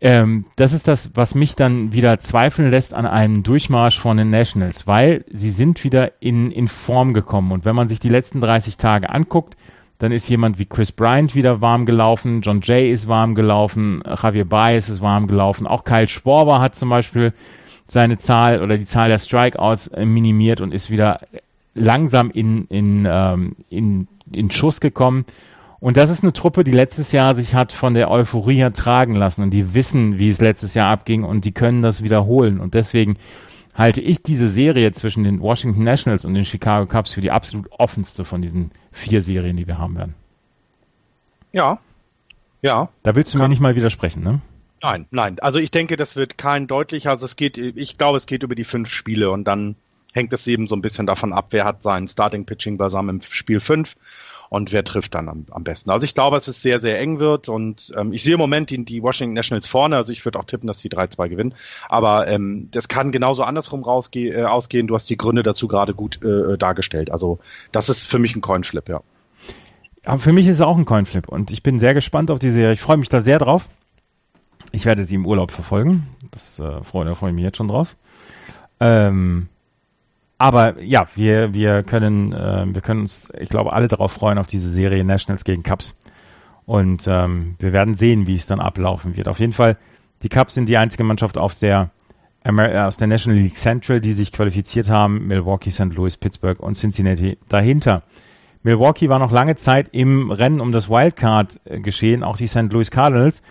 ähm, das ist das, was mich dann wieder zweifeln lässt an einem Durchmarsch von den Nationals, weil sie sind wieder in, in Form gekommen und wenn man sich die letzten 30 Tage anguckt, dann ist jemand wie Chris Bryant wieder warm gelaufen, John Jay ist warm gelaufen, Javier Baez ist warm gelaufen, auch Kyle Schwarber hat zum Beispiel seine Zahl oder die Zahl der Strikeouts äh, minimiert und ist wieder langsam in, in, ähm, in, in Schuss gekommen. Und das ist eine Truppe, die letztes Jahr sich hat von der Euphorie tragen lassen und die wissen, wie es letztes Jahr abging und die können das wiederholen. Und deswegen halte ich diese Serie zwischen den Washington Nationals und den Chicago Cubs für die absolut offenste von diesen vier Serien, die wir haben werden. Ja. Ja. Da willst du Kann. mir nicht mal widersprechen, ne? Nein, nein. Also ich denke, das wird kein deutlicher. Also es geht, ich glaube, es geht über die fünf Spiele und dann hängt es eben so ein bisschen davon ab, wer hat seinen Starting Pitching beisammen im Spiel fünf und wer trifft dann am, am besten. Also ich glaube, dass es sehr, sehr eng wird und ähm, ich sehe im Moment die, die Washington Nationals vorne, also ich würde auch tippen, dass die 3-2 gewinnen, aber ähm, das kann genauso andersrum rausge äh, ausgehen. Du hast die Gründe dazu gerade gut äh, dargestellt. Also das ist für mich ein Coinflip, ja. Aber für mich ist es auch ein Coinflip und ich bin sehr gespannt auf die Serie. Ich freue mich da sehr drauf. Ich werde sie im Urlaub verfolgen. Das äh, freue, da freue ich mich jetzt schon drauf. Ähm, aber ja, wir, wir können, äh, wir können uns, ich glaube, alle darauf freuen, auf diese Serie Nationals gegen Cups. Und ähm, wir werden sehen, wie es dann ablaufen wird. Auf jeden Fall Die Cubs sind die einzige Mannschaft aus der, Amer aus der National League Central, die sich qualifiziert haben. Milwaukee, St. Louis, Pittsburgh und Cincinnati dahinter. Milwaukee war noch lange Zeit im Rennen um das Wildcard äh, geschehen, auch die St. Louis Cardinals,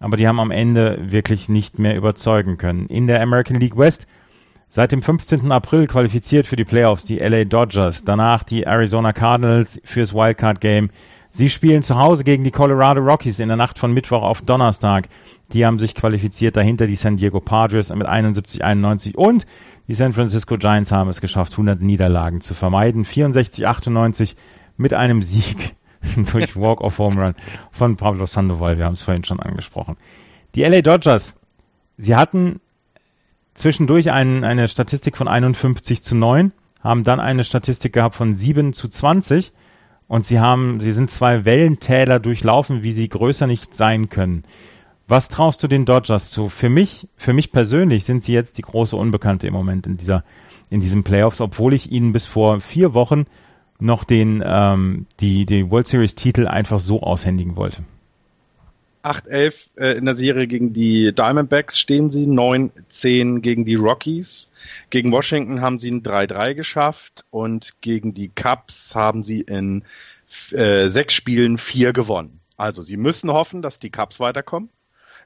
aber die haben am Ende wirklich nicht mehr überzeugen können. In der American League West seit dem 15. April qualifiziert für die Playoffs die LA Dodgers, danach die Arizona Cardinals fürs Wildcard Game. Sie spielen zu Hause gegen die Colorado Rockies in der Nacht von Mittwoch auf Donnerstag. Die haben sich qualifiziert, dahinter die San Diego Padres mit 71-91 und die San Francisco Giants haben es geschafft, 100 Niederlagen zu vermeiden. 64-98 mit einem Sieg durch Walk-of Home Run von Pablo Sandoval. Wir haben es vorhin schon angesprochen. Die LA Dodgers, sie hatten zwischendurch ein, eine Statistik von 51 zu 9, haben dann eine Statistik gehabt von 7 zu 20 und sie haben, sie sind zwei Wellentäler durchlaufen, wie sie größer nicht sein können. Was traust du den Dodgers zu? Für mich, für mich persönlich sind sie jetzt die große Unbekannte im Moment in dieser, in diesen Playoffs, obwohl ich ihnen bis vor vier Wochen noch den, ähm, die, die World Series Titel einfach so aushändigen wollte. 8-11 äh, in der Serie gegen die Diamondbacks stehen sie, 9-10 gegen die Rockies. Gegen Washington haben sie ein 3-3 geschafft und gegen die Cubs haben sie in äh, sechs Spielen vier gewonnen. Also sie müssen hoffen, dass die Cubs weiterkommen.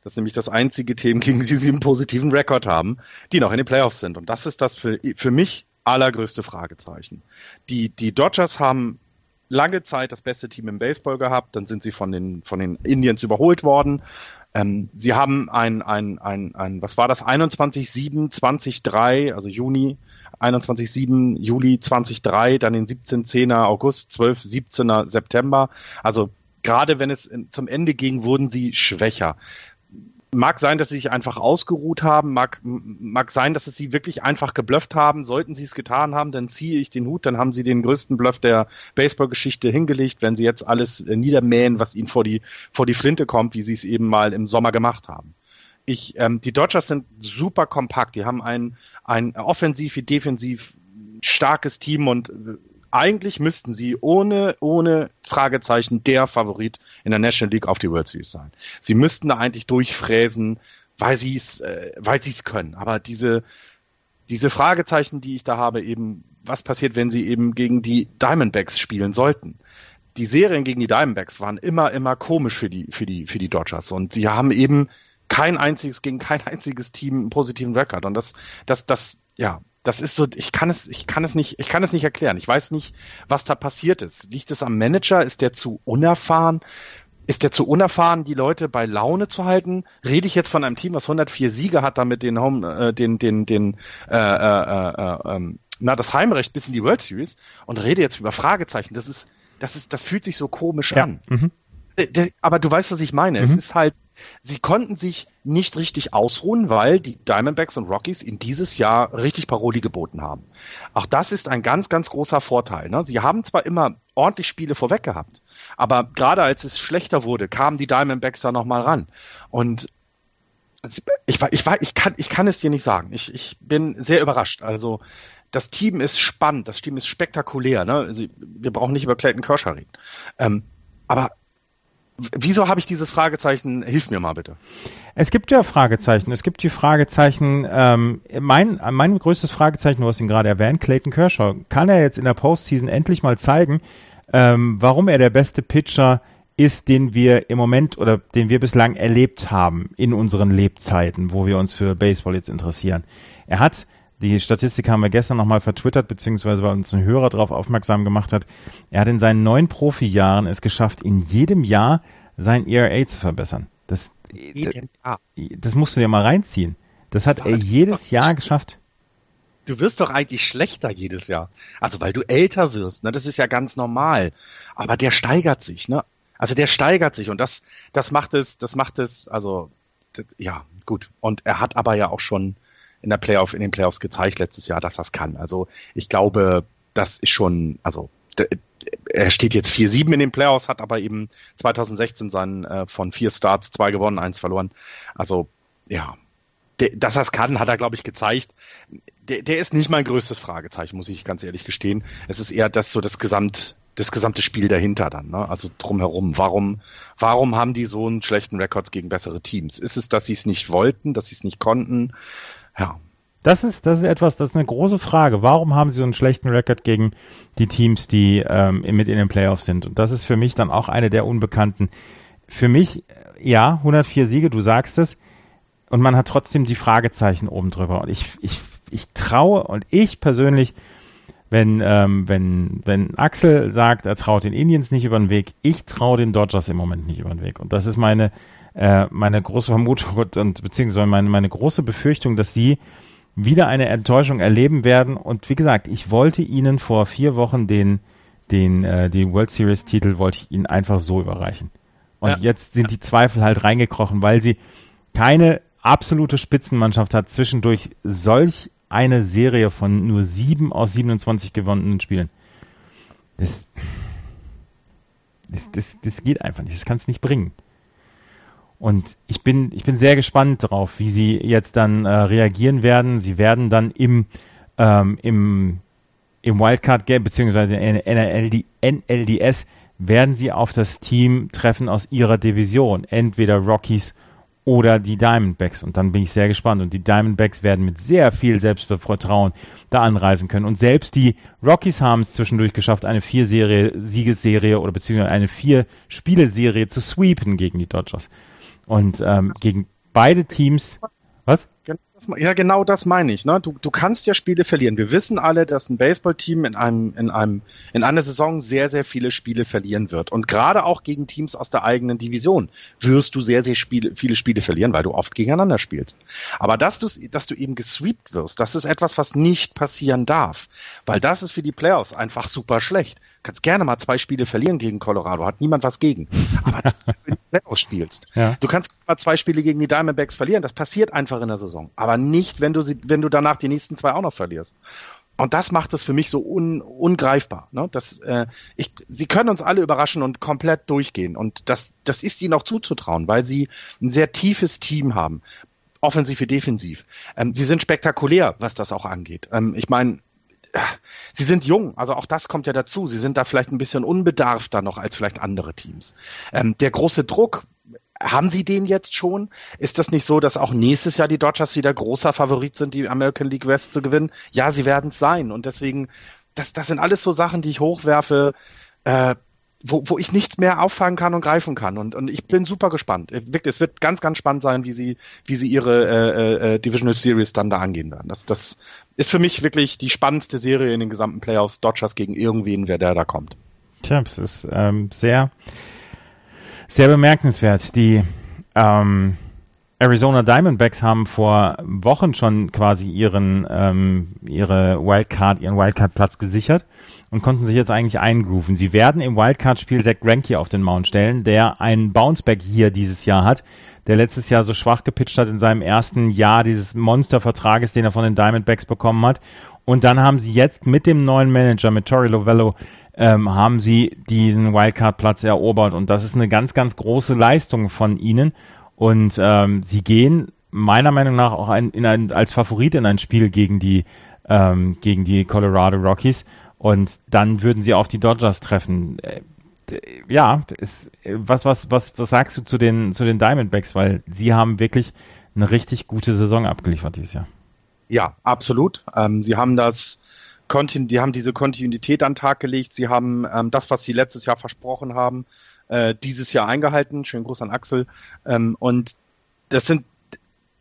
Das ist nämlich das einzige Team, gegen die sie einen positiven Rekord haben, die noch in den Playoffs sind. Und das ist das für, für mich allergrößte Fragezeichen. Die, die Dodgers haben lange Zeit das beste Team im Baseball gehabt, dann sind sie von den, von den Indians überholt worden. Ähm, sie haben ein, ein, ein, ein, was war das, 21-7, 20-3, also Juni 21-7, Juli 20-3, dann den 17-10er August, 12-17er September. Also gerade wenn es zum Ende ging, wurden sie schwächer mag sein, dass sie sich einfach ausgeruht haben, mag, mag sein, dass es sie wirklich einfach geblufft haben. Sollten sie es getan haben, dann ziehe ich den Hut, dann haben sie den größten Bluff der Baseballgeschichte hingelegt, wenn sie jetzt alles äh, niedermähen, was ihnen vor die, vor die Flinte kommt, wie sie es eben mal im Sommer gemacht haben. Ich, ähm, die Dodgers sind super kompakt, die haben ein, ein offensiv wie defensiv starkes Team und äh, eigentlich müssten sie ohne, ohne Fragezeichen der Favorit in der National League auf die World Series sein. Sie müssten da eigentlich durchfräsen, weil sie es, äh, weil sie es können. Aber diese, diese Fragezeichen, die ich da habe, eben, was passiert, wenn sie eben gegen die Diamondbacks spielen sollten? Die Serien gegen die Diamondbacks waren immer, immer komisch für die, für die, für die Dodgers. Und sie haben eben kein einziges, gegen kein einziges Team einen positiven Rekord. Und das, das, das, ja, das ist so, ich kann es, ich kann es nicht, ich kann es nicht erklären. Ich weiß nicht, was da passiert ist. Liegt es am Manager? Ist der zu unerfahren? Ist der zu unerfahren, die Leute bei Laune zu halten? Rede ich jetzt von einem Team, was 104 Siege hat, damit den Home, äh, den, den, den, äh, äh, äh, äh, na, das Heimrecht bis in die World Series und rede jetzt über Fragezeichen. Das ist, das ist, das fühlt sich so komisch ja. an. Mhm. Äh, aber du weißt, was ich meine. Mhm. Es ist halt, sie konnten sich nicht richtig ausruhen, weil die Diamondbacks und Rockies in dieses Jahr richtig Paroli geboten haben. Auch das ist ein ganz, ganz großer Vorteil. Ne? Sie haben zwar immer ordentlich Spiele vorweg gehabt, aber gerade als es schlechter wurde, kamen die Diamondbacks da nochmal ran. Und ich, ich, ich, kann, ich kann es dir nicht sagen. Ich, ich bin sehr überrascht. Also das Team ist spannend, das Team ist spektakulär. Ne? wir brauchen nicht über Clayton Kershaw reden. Ähm, aber Wieso habe ich dieses Fragezeichen? Hilf mir mal bitte. Es gibt ja Fragezeichen. Es gibt die Fragezeichen. Ähm, mein, mein größtes Fragezeichen, du hast ihn gerade erwähnt, Clayton Kershaw. Kann er jetzt in der Postseason endlich mal zeigen, ähm, warum er der beste Pitcher ist, den wir im Moment oder den wir bislang erlebt haben in unseren Lebzeiten, wo wir uns für Baseball jetzt interessieren. Er hat die Statistik haben wir gestern nochmal vertwittert, beziehungsweise weil uns ein Hörer darauf aufmerksam gemacht hat. Er hat in seinen neun Profijahren es geschafft, in jedem Jahr sein ERA zu verbessern. Das, das, das musst du dir mal reinziehen. Das hat er jedes Jahr geschafft. Du wirst doch eigentlich schlechter jedes Jahr. Also weil du älter wirst, ne? Das ist ja ganz normal. Aber der steigert sich, ne? Also der steigert sich und das, das macht es, das macht es, also ja, gut. Und er hat aber ja auch schon in der Playoff, in den Playoffs gezeigt letztes Jahr, dass das kann. Also ich glaube, das ist schon, also er steht jetzt 4-7 in den Playoffs, hat aber eben 2016 seinen äh, von vier Starts zwei gewonnen, eins verloren. Also ja, dass er es kann, hat er, glaube ich, gezeigt. der, der ist nicht mein größtes Fragezeichen, muss ich ganz ehrlich gestehen. Es ist eher das so das Gesamt, das gesamte Spiel dahinter dann, ne? Also drumherum. Warum, warum haben die so einen schlechten Records gegen bessere Teams? Ist es, dass sie es nicht wollten, dass sie es nicht konnten? Ja. Das ist, das ist etwas, das ist eine große Frage. Warum haben sie so einen schlechten Rekord gegen die Teams, die ähm, mit in den Playoffs sind? Und das ist für mich dann auch eine der Unbekannten. Für mich, ja, 104 Siege, du sagst es. Und man hat trotzdem die Fragezeichen oben drüber. Und ich, ich, ich traue und ich persönlich wenn, ähm, wenn, wenn Axel sagt, er traut den Indians nicht über den Weg, ich traue den Dodgers im Moment nicht über den Weg. Und das ist meine, äh, meine große Vermutung und, und beziehungsweise meine, meine große Befürchtung, dass sie wieder eine Enttäuschung erleben werden. Und wie gesagt, ich wollte ihnen vor vier Wochen den, den, äh, den World Series Titel wollte ich ihnen einfach so überreichen. Und ja. jetzt sind die Zweifel halt reingekrochen, weil sie keine absolute Spitzenmannschaft hat, zwischendurch solch eine Serie von nur sieben aus 27 gewonnenen Spielen. Das, das, das, das geht einfach nicht. Das kann es nicht bringen. Und ich bin, ich bin sehr gespannt drauf, wie sie jetzt dann äh, reagieren werden. Sie werden dann im, ähm, im, im Wildcard Game, beziehungsweise in NLD, NLDS, werden sie auf das Team treffen aus ihrer Division. Entweder Rockies oder die Diamondbacks. Und dann bin ich sehr gespannt. Und die Diamondbacks werden mit sehr viel Selbstvertrauen da anreisen können. Und selbst die Rockies haben es zwischendurch geschafft, eine vier-Serie, Siegesserie oder beziehungsweise eine vier-Spiele-Serie zu sweepen gegen die Dodgers. Und ähm, gegen beide Teams. Was? ja, genau das meine ich. Ne? Du, du kannst ja Spiele verlieren. Wir wissen alle, dass ein Baseballteam in einem, in einem, in einer Saison sehr, sehr viele Spiele verlieren wird. Und gerade auch gegen Teams aus der eigenen Division wirst du sehr, sehr Spiele, viele Spiele verlieren, weil du oft gegeneinander spielst. Aber dass du, dass du eben gesweept wirst, das ist etwas, was nicht passieren darf. Weil das ist für die Playoffs einfach super schlecht. Du kannst gerne mal zwei Spiele verlieren gegen Colorado, hat niemand was gegen. Aber Playoffs spielst. Ja. Du kannst mal zwei Spiele gegen die Diamondbacks verlieren, das passiert einfach in der Saison. Aber nicht, wenn du sie, wenn du danach die nächsten zwei auch noch verlierst. Und das macht es für mich so un, ungreifbar. Ne? Das, äh, ich, sie können uns alle überraschen und komplett durchgehen. Und das, das ist ihnen auch zuzutrauen, weil sie ein sehr tiefes Team haben. Offensiv wie defensiv. Ähm, sie sind spektakulär, was das auch angeht. Ähm, ich meine, sie sind jung, also auch das kommt ja dazu. Sie sind da vielleicht ein bisschen unbedarfter noch als vielleicht andere Teams. Ähm, der große Druck, haben Sie den jetzt schon? Ist das nicht so, dass auch nächstes Jahr die Dodgers wieder großer Favorit sind, die American League West zu gewinnen? Ja, sie werden es sein. Und deswegen, das, das sind alles so Sachen, die ich hochwerfe, äh, wo, wo ich nichts mehr auffangen kann und greifen kann. Und, und ich bin super gespannt. Wirklich, es wird ganz, ganz spannend sein, wie sie, wie sie ihre äh, äh, Divisional Series dann da angehen werden. Das, das ist für mich wirklich die spannendste Serie in den gesamten Playoffs. Dodgers gegen irgendwen, wer der da kommt. Tja, es ist ähm, sehr sehr bemerkenswert. Die ähm, Arizona Diamondbacks haben vor Wochen schon quasi ihren ähm, ihre Wildcard, ihren Wildcard-Platz gesichert und konnten sich jetzt eigentlich eingrooven. Sie werden im Wildcard-Spiel Zach Greinke auf den Mount stellen, der einen Bounceback hier dieses Jahr hat, der letztes Jahr so schwach gepitcht hat in seinem ersten Jahr dieses Monstervertrages, den er von den Diamondbacks bekommen hat. Und dann haben sie jetzt mit dem neuen Manager, mit Tori Lovello, ähm, haben sie diesen Wildcard-Platz erobert. Und das ist eine ganz, ganz große Leistung von ihnen. Und ähm, sie gehen meiner Meinung nach auch ein, in ein, als Favorit in ein Spiel gegen die, ähm, gegen die Colorado Rockies. Und dann würden sie auf die Dodgers treffen. Äh, ja, ist, was, was, was, was sagst du zu den, zu den Diamondbacks? Weil sie haben wirklich eine richtig gute Saison abgeliefert dieses Jahr. Ja, absolut. Ähm, sie haben das die haben diese Kontinuität an den Tag gelegt. Sie haben ähm, das, was sie letztes Jahr versprochen haben, äh, dieses Jahr eingehalten. Schönen Gruß an Axel. Ähm, und das sind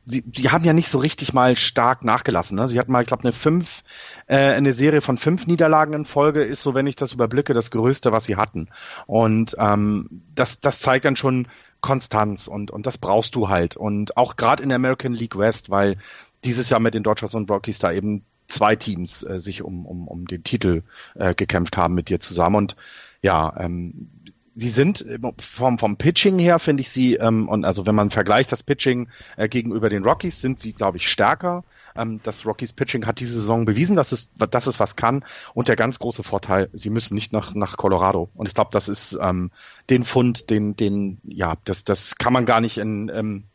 Sie, sie haben ja nicht so richtig mal stark nachgelassen. Ne? Sie hatten mal, ich glaube, eine fünf, äh, eine Serie von fünf Niederlagen in Folge ist so, wenn ich das überblicke, das Größte, was sie hatten. Und ähm, das, das zeigt dann schon Konstanz und und das brauchst du halt. Und auch gerade in der American League West, weil dieses Jahr mit den Dodgers und Rockies da eben zwei Teams äh, sich um, um, um den Titel äh, gekämpft haben mit dir zusammen. Und ja, ähm, sie sind äh, vom, vom Pitching her, finde ich sie, ähm, und also wenn man vergleicht das Pitching äh, gegenüber den Rockies, sind sie, glaube ich, stärker. Ähm, das Rockies Pitching hat diese Saison bewiesen, dass es, dass es was kann. Und der ganz große Vorteil, sie müssen nicht nach, nach Colorado. Und ich glaube, das ist ähm, den Fund, den, den, ja, das, das kann man gar nicht in, ähm,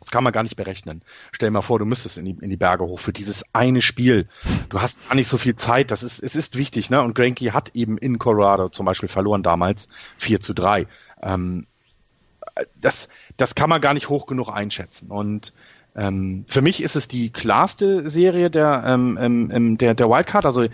Das kann man gar nicht berechnen. Stell dir mal vor, du müsstest in die, in die Berge hoch für dieses eine Spiel. Du hast gar nicht so viel Zeit. Das ist, es ist wichtig, ne? Und Granky hat eben in Colorado zum Beispiel verloren damals 4 zu 3. Ähm, das, das kann man gar nicht hoch genug einschätzen. Und ähm, für mich ist es die klarste Serie der, ähm, ähm, ähm, der, der Wildcard. Also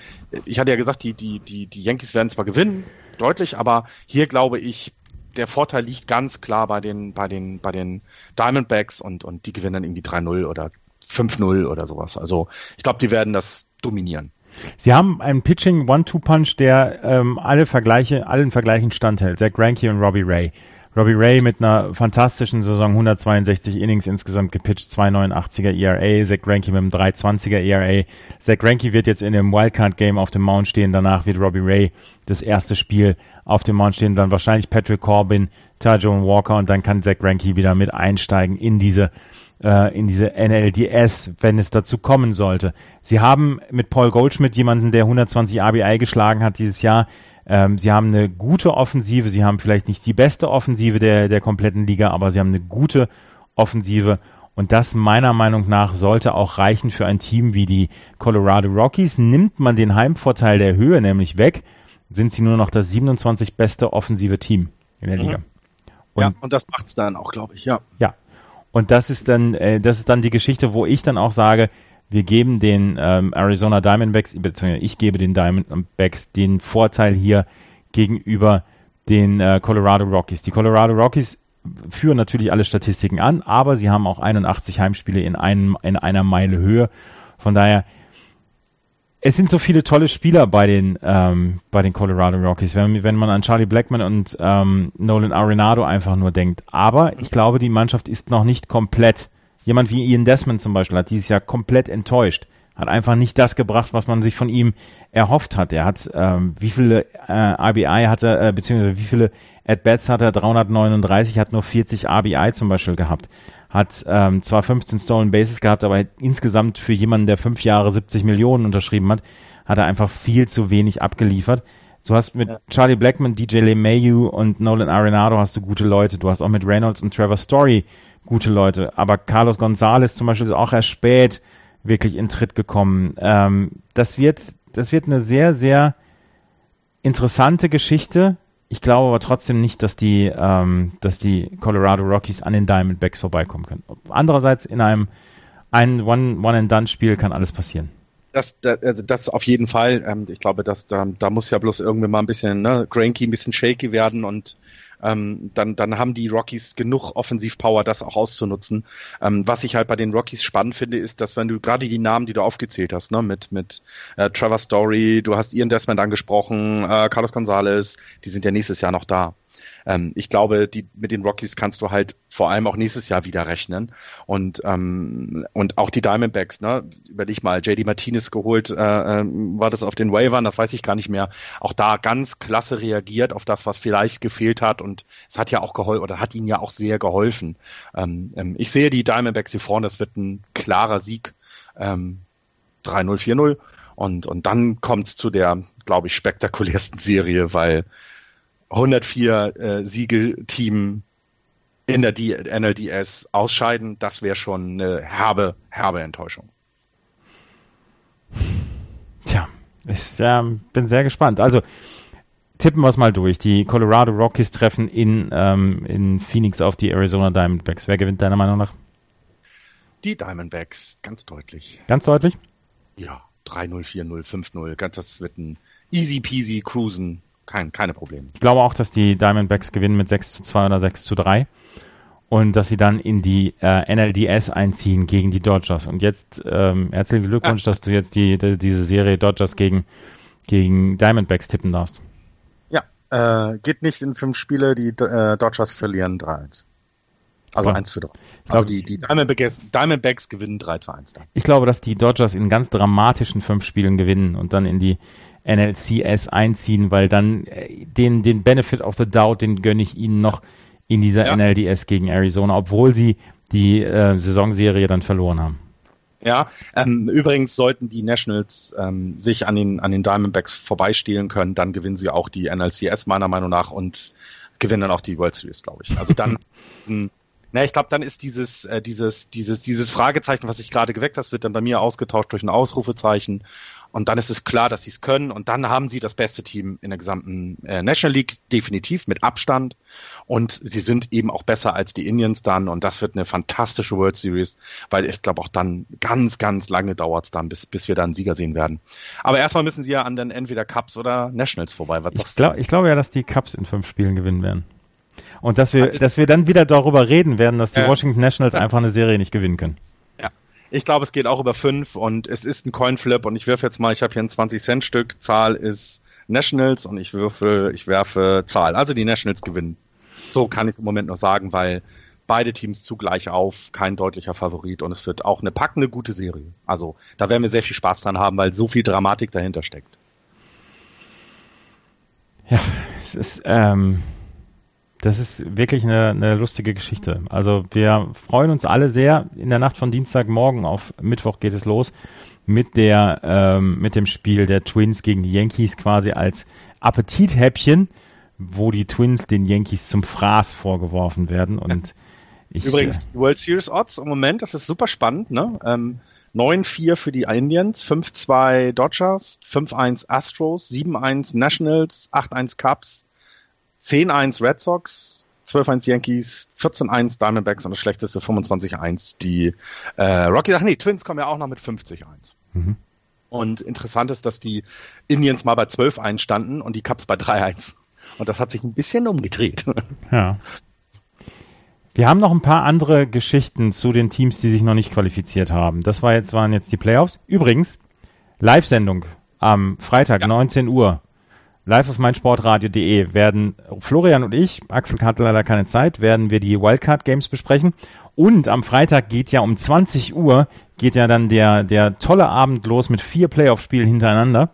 ich hatte ja gesagt, die, die, die, die Yankees werden zwar gewinnen, deutlich, aber hier glaube ich, der Vorteil liegt ganz klar bei den, bei den, bei den Diamondbacks und, und die gewinnen dann irgendwie 3-0 oder 5-0 oder sowas. Also ich glaube, die werden das dominieren. Sie haben einen Pitching One-Two-Punch, der ähm, alle Vergleiche, allen Vergleichen standhält. Zach Greinke und Robbie Ray. Robbie Ray mit einer fantastischen Saison, 162 Innings insgesamt gepitcht, 2,89er ERA, Zach Greinke mit einem 3,20er ERA. Zach Greinke wird jetzt in dem Wildcard-Game auf dem Mount stehen, danach wird Robbie Ray das erste Spiel auf dem Mount stehen, dann wahrscheinlich Patrick Corbin, Tajon Walker und dann kann Zach Greinke wieder mit einsteigen in diese äh, in diese NLDS, wenn es dazu kommen sollte. Sie haben mit Paul Goldschmidt jemanden, der 120 ABI geschlagen hat dieses Jahr, ähm, sie haben eine gute Offensive, sie haben vielleicht nicht die beste Offensive der, der kompletten Liga, aber sie haben eine gute Offensive. Und das meiner Meinung nach sollte auch reichen für ein Team wie die Colorado Rockies. Nimmt man den Heimvorteil der Höhe nämlich weg, sind sie nur noch das 27 beste offensive Team in der Liga. Mhm. Und, ja, und das macht's dann auch, glaube ich, ja. Ja. Und das ist dann, äh, das ist dann die Geschichte, wo ich dann auch sage, wir geben den ähm, Arizona Diamondbacks, beziehungsweise ich gebe den Diamondbacks den Vorteil hier gegenüber den äh, Colorado Rockies. Die Colorado Rockies führen natürlich alle Statistiken an, aber sie haben auch 81 Heimspiele in, einem, in einer Meile Höhe. Von daher, es sind so viele tolle Spieler bei den, ähm, bei den Colorado Rockies, wenn, wenn man an Charlie Blackman und ähm, Nolan Arenado einfach nur denkt. Aber ich glaube, die Mannschaft ist noch nicht komplett. Jemand wie Ian Desmond zum Beispiel hat dieses Jahr komplett enttäuscht. Hat einfach nicht das gebracht, was man sich von ihm erhofft hat. Er hat, ähm, wie viele äh, RBI hat er, äh, beziehungsweise wie viele At-Bats hat er? 339, hat nur 40 RBI zum Beispiel gehabt. Hat ähm, zwar 15 Stolen Bases gehabt, aber insgesamt für jemanden, der fünf Jahre 70 Millionen unterschrieben hat, hat er einfach viel zu wenig abgeliefert. Du hast mit ja. Charlie Blackman, DJ LeMayu und Nolan Arenado hast du gute Leute. Du hast auch mit Reynolds und Trevor Story gute Leute. Aber Carlos Gonzalez zum Beispiel ist auch erst spät wirklich in Tritt gekommen. Ähm, das wird, das wird eine sehr, sehr interessante Geschichte. Ich glaube aber trotzdem nicht, dass die, ähm, dass die Colorado Rockies an den Diamondbacks vorbeikommen können. Andererseits in einem ein One-and-Done-Spiel kann alles passieren. Das, das, also das auf jeden Fall. Ähm, ich glaube, dass da, da muss ja bloß irgendwie mal ein bisschen, ne, Granky ein bisschen shaky werden und ähm, dann, dann haben die Rockies genug Offensivpower, das auch auszunutzen. Ähm, was ich halt bei den Rockies spannend finde, ist, dass wenn du gerade die Namen, die du aufgezählt hast, ne, mit, mit äh, Trevor Story, du hast Ian Desmond angesprochen, äh, Carlos Gonzalez, die sind ja nächstes Jahr noch da ähm, ich glaube, die, mit den Rockies kannst du halt vor allem auch nächstes Jahr wieder rechnen. Und, ähm, und auch die Diamondbacks, ne? Überleg mal, JD Martinez geholt, äh, äh, war das auf den Waivern, das weiß ich gar nicht mehr. Auch da ganz klasse reagiert auf das, was vielleicht gefehlt hat. Und es hat ja auch geholfen, oder hat ihnen ja auch sehr geholfen. Ähm, ähm, ich sehe die Diamondbacks hier vorne, das wird ein klarer Sieg. Ähm, 3-0, 4-0. Und, und dann kommt es zu der, glaube ich, spektakulärsten Serie, weil 104 äh, Siegelteam in der D NLDS ausscheiden, das wäre schon eine herbe, herbe Enttäuschung. Tja, ich äh, bin sehr gespannt. Also tippen wir es mal durch. Die Colorado Rockies treffen in, ähm, in Phoenix auf die Arizona Diamondbacks. Wer gewinnt deiner Meinung nach? Die Diamondbacks, ganz deutlich. Ganz deutlich? Ja, 3-0, 4-0, 5-0. das wird ein easy peasy cruisen kein, keine Probleme. Ich glaube auch, dass die Diamondbacks gewinnen mit 6 zu 2 oder 6 zu 3 und dass sie dann in die äh, NLDS einziehen gegen die Dodgers. Und jetzt ähm, herzlichen Glückwunsch, ja. dass du jetzt die, die, diese Serie Dodgers gegen, gegen Diamondbacks tippen darfst. Ja, äh, geht nicht in fünf Spiele, die äh, Dodgers verlieren 3-1. Also ja. 1 zu 3. Also die, die Diamondbacks, Diamondbacks gewinnen 3 zu 1 dann. Ich glaube, dass die Dodgers in ganz dramatischen fünf Spielen gewinnen und dann in die NLCS einziehen, weil dann äh, den, den Benefit of the Doubt, den gönne ich ihnen noch in dieser ja. NLDS gegen Arizona, obwohl sie die äh, Saisonserie dann verloren haben. Ja, ähm, übrigens sollten die Nationals ähm, sich an den, an den Diamondbacks vorbeistehlen können, dann gewinnen sie auch die NLCS meiner Meinung nach und gewinnen dann auch die World Series, glaube ich. Also dann Na, ich glaube, dann ist dieses, äh, dieses, dieses, dieses Fragezeichen, was sich gerade geweckt hat, wird dann bei mir ausgetauscht durch ein Ausrufezeichen. Und dann ist es klar, dass sie es können. Und dann haben sie das beste Team in der gesamten äh, National League, definitiv mit Abstand. Und sie sind eben auch besser als die Indians dann. Und das wird eine fantastische World Series, weil ich glaube auch dann ganz, ganz lange dauert es dann, bis, bis wir dann einen Sieger sehen werden. Aber erstmal müssen sie ja an den entweder Cups oder Nationals vorbei. Was ich, glaub, ich glaube ja, dass die Cups in fünf Spielen gewinnen werden. Und dass wir, also dass wir dann wieder darüber reden werden, dass die äh, Washington Nationals einfach eine Serie nicht gewinnen können. Ja. Ich glaube, es geht auch über fünf und es ist ein Coinflip und ich werfe jetzt mal, ich habe hier ein 20-Cent-Stück, Zahl ist Nationals und ich würfe, ich werfe Zahl. Also die Nationals gewinnen. So kann ich im Moment noch sagen, weil beide Teams zugleich auf, kein deutlicher Favorit und es wird auch eine packende gute Serie. Also da werden wir sehr viel Spaß dran haben, weil so viel Dramatik dahinter steckt. Ja, es ist, ähm, das ist wirklich eine, eine lustige Geschichte. Also wir freuen uns alle sehr. In der Nacht von Dienstagmorgen auf Mittwoch geht es los mit der ähm, mit dem Spiel der Twins gegen die Yankees quasi als Appetithäppchen, wo die Twins den Yankees zum Fraß vorgeworfen werden und ich, Übrigens, die World Series Odds im Moment, das ist super spannend, ne? Ähm, 9-4 für die Indians, 5-2 Dodgers, 5-1 Astros, 7-1 Nationals, 8-1 Cubs, 10-1 Red Sox, 12-1 Yankees, 14-1 Diamondbacks und das schlechteste 25-1 die äh, Rockies. Ach nee, Twins kommen ja auch noch mit 50-1. Mhm. Und interessant ist, dass die Indians mal bei 12-1 standen und die Cubs bei 3-1. Und das hat sich ein bisschen umgedreht. Ja. Wir haben noch ein paar andere Geschichten zu den Teams, die sich noch nicht qualifiziert haben. Das war jetzt, waren jetzt die Playoffs. Übrigens, Live-Sendung am Freitag, ja. 19 Uhr live auf meinsportradio.de werden Florian und ich, Axel hat leider keine Zeit, werden wir die Wildcard Games besprechen. Und am Freitag geht ja um 20 Uhr, geht ja dann der, der tolle Abend los mit vier Playoff-Spielen hintereinander.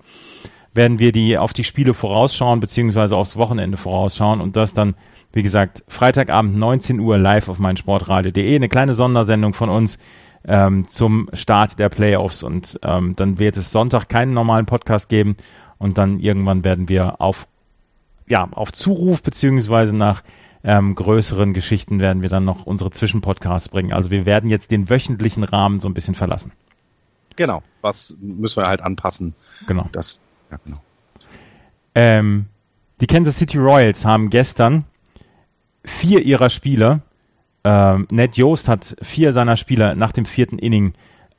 Werden wir die auf die Spiele vorausschauen, beziehungsweise aufs Wochenende vorausschauen und das dann, wie gesagt, Freitagabend 19 Uhr live auf meinsportradio.de. Eine kleine Sondersendung von uns ähm, zum Start der Playoffs und ähm, dann wird es Sonntag keinen normalen Podcast geben und dann irgendwann werden wir auf, ja, auf Zuruf beziehungsweise nach ähm, größeren Geschichten werden wir dann noch unsere Zwischenpodcasts bringen. Also wir werden jetzt den wöchentlichen Rahmen so ein bisschen verlassen. Genau, was müssen wir halt anpassen. Genau. Das, ja, genau. Ähm, die Kansas City Royals haben gestern vier ihrer Spieler, ähm, Ned Joost hat vier seiner Spieler nach dem vierten Inning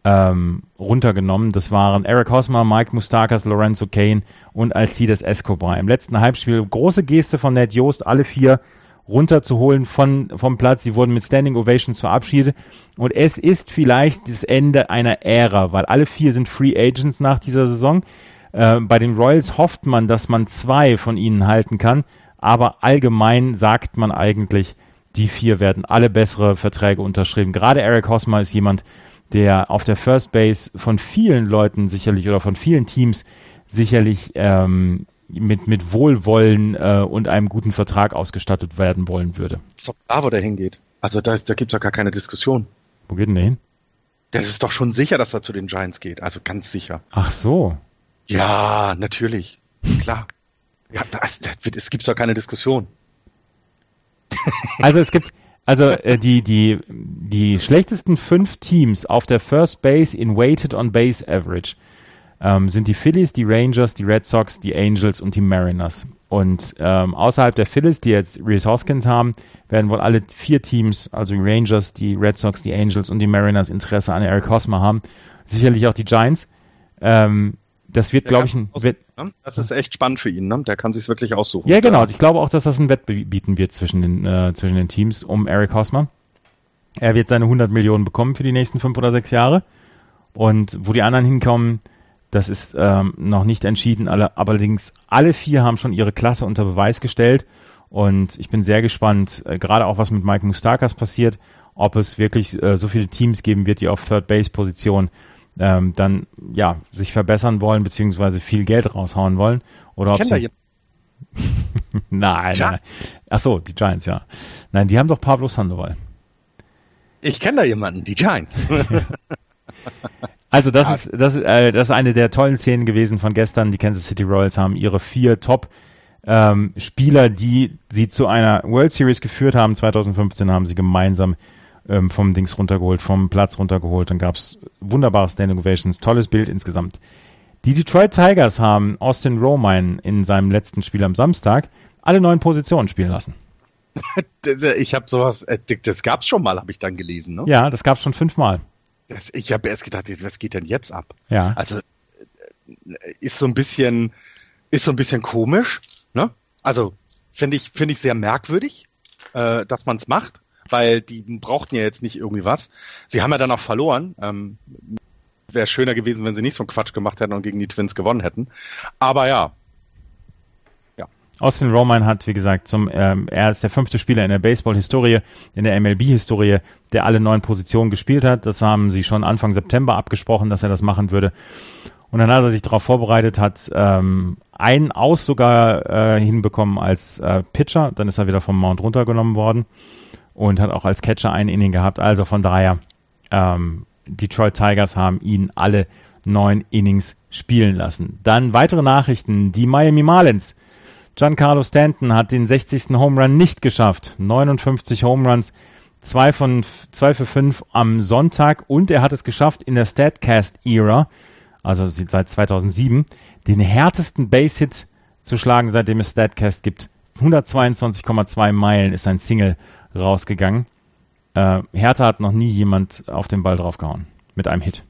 ähm, runtergenommen. Das waren Eric Hosmer, Mike Mustakas, Lorenzo Kane und Alcides Escobar. Im letzten Halbspiel große Geste von Ned Joost, alle vier runterzuholen von, vom Platz. Sie wurden mit Standing Ovations verabschiedet. Und es ist vielleicht das Ende einer Ära, weil alle vier sind Free Agents nach dieser Saison. Äh, bei den Royals hofft man, dass man zwei von ihnen halten kann. Aber allgemein sagt man eigentlich, die vier werden alle bessere Verträge unterschrieben. Gerade Eric Hosmer ist jemand, der auf der First Base von vielen Leuten sicherlich oder von vielen Teams sicherlich ähm, mit, mit Wohlwollen äh, und einem guten Vertrag ausgestattet werden wollen würde. Ist doch klar, wo der hingeht. Also da, da gibt es doch gar keine Diskussion. Wo geht denn der hin? Das ist doch schon sicher, dass er zu den Giants geht. Also ganz sicher. Ach so. Ja, natürlich. Klar. Ja, das, das, es gibt doch keine Diskussion. Also es gibt, also äh, die, die, die schlechtesten fünf Teams auf der First Base in Weighted on Base Average ähm, sind die Phillies, die Rangers, die Red Sox, die Angels und die Mariners. Und ähm, außerhalb der Phillies, die jetzt Reese Hoskins haben, werden wohl alle vier Teams, also die Rangers, die Red Sox, die Angels und die Mariners Interesse an Eric Hosmer haben. Sicherlich auch die Giants. Ähm, das wird, glaube ich, ein. Wird, ne? das ist echt spannend für ihn, ne? Der kann sich wirklich aussuchen. Ja, genau. Ich glaube auch, dass das ein Wett bieten wird zwischen den, äh, zwischen den Teams um Eric Hosmer. Er wird seine 100 Millionen bekommen für die nächsten fünf oder sechs Jahre. Und wo die anderen hinkommen, das ist ähm, noch nicht entschieden. Alle, allerdings alle vier haben schon ihre Klasse unter Beweis gestellt. Und ich bin sehr gespannt, äh, gerade auch was mit Mike Mustakas passiert, ob es wirklich äh, so viele Teams geben wird, die auf Third Base Position ähm, dann ja sich verbessern wollen beziehungsweise viel Geld raushauen wollen oder ob sie nein, nein. Ach so, die Giants, ja. Nein, die haben doch Pablo Sandoval. Ich kenne da jemanden, die Giants. also das ist das ist, äh, das ist eine der tollen Szenen gewesen von gestern. Die Kansas City Royals haben ihre vier Top ähm, Spieler, die sie zu einer World Series geführt haben. 2015 haben sie gemeinsam ähm, vom Dings runtergeholt, vom Platz runtergeholt. Dann gab's wunderbare Standing Ovations, tolles Bild insgesamt. Die Detroit Tigers haben Austin Romine in seinem letzten Spiel am Samstag alle neun Positionen spielen lassen. ich habe sowas, äh, das gab's schon mal, habe ich dann gelesen. Ne? Ja, das gab's schon fünfmal. Das, ich habe erst gedacht, was geht denn jetzt ab? Ja. Also äh, ist so ein bisschen, ist so ein bisschen komisch. Ne? Also finde ich, finde ich sehr merkwürdig, äh, dass man es macht, weil die brauchten ja jetzt nicht irgendwie was. Sie haben ja dann auch verloren. Ähm, Wäre schöner gewesen, wenn sie nicht so einen Quatsch gemacht hätten und gegen die Twins gewonnen hätten. Aber ja, Austin Romine hat, wie gesagt, zum, ähm, er ist der fünfte Spieler in der Baseball-Historie, in der MLB-Historie, der alle neun Positionen gespielt hat. Das haben sie schon Anfang September abgesprochen, dass er das machen würde. Und dann hat er sich darauf vorbereitet, hat ähm, einen Aus sogar äh, hinbekommen als äh, Pitcher. Dann ist er wieder vom Mount runtergenommen worden und hat auch als Catcher einen Inning gehabt. Also von daher, ähm, Detroit Tigers haben ihn alle neun Innings spielen lassen. Dann weitere Nachrichten. Die Miami Marlins Giancarlo Stanton hat den 60. Home Run nicht geschafft. 59 Home Runs, zwei von zwei für fünf am Sonntag und er hat es geschafft in der Statcast-Ära, also seit 2007, den härtesten Base-Hit zu schlagen, seitdem es Statcast gibt. 122,2 Meilen ist ein Single rausgegangen. Äh, härter hat noch nie jemand auf den Ball draufgehauen mit einem Hit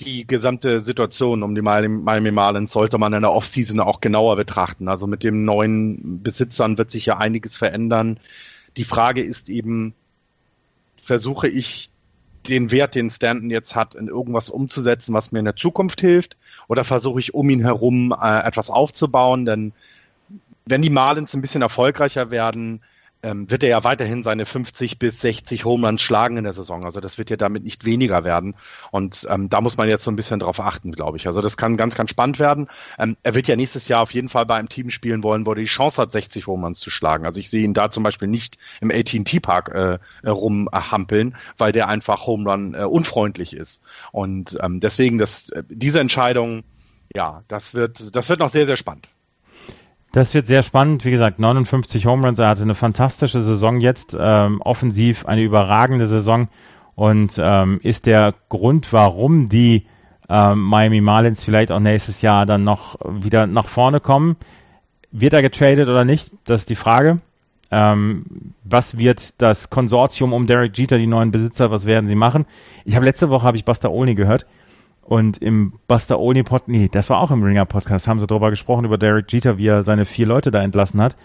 die gesamte Situation um die Miami Marlins sollte man in der Offseason auch genauer betrachten. Also mit den neuen Besitzern wird sich ja einiges verändern. Die Frage ist eben, versuche ich den Wert, den Stanton jetzt hat, in irgendwas umzusetzen, was mir in der Zukunft hilft? Oder versuche ich um ihn herum äh, etwas aufzubauen? Denn wenn die Marlins ein bisschen erfolgreicher werden, ähm, wird er ja weiterhin seine 50 bis 60 Home Runs schlagen in der Saison. Also das wird ja damit nicht weniger werden. Und ähm, da muss man jetzt so ein bisschen drauf achten, glaube ich. Also das kann ganz, ganz spannend werden. Ähm, er wird ja nächstes Jahr auf jeden Fall bei einem Team spielen wollen, wo er die Chance hat, 60 Home Runs zu schlagen. Also ich sehe ihn da zum Beispiel nicht im AT&T Park äh, rumhampeln, weil der einfach Home Run äh, unfreundlich ist. Und ähm, deswegen das, äh, diese Entscheidung, ja, das wird, das wird noch sehr, sehr spannend. Das wird sehr spannend. Wie gesagt, 59 Home Runs. Er hatte eine fantastische Saison jetzt. Ähm, offensiv eine überragende Saison und ähm, ist der Grund, warum die ähm, Miami Marlins vielleicht auch nächstes Jahr dann noch wieder nach vorne kommen. Wird er getradet oder nicht? Das ist die Frage. Ähm, was wird das Konsortium um Derek Jeter, die neuen Besitzer, was werden sie machen? Ich habe letzte Woche habe ich Buster Olney gehört und im Buster Olney Podcast, nee, das war auch im Ringer Podcast, haben sie darüber gesprochen, über Derek Jeter, wie er seine vier Leute da entlassen hat.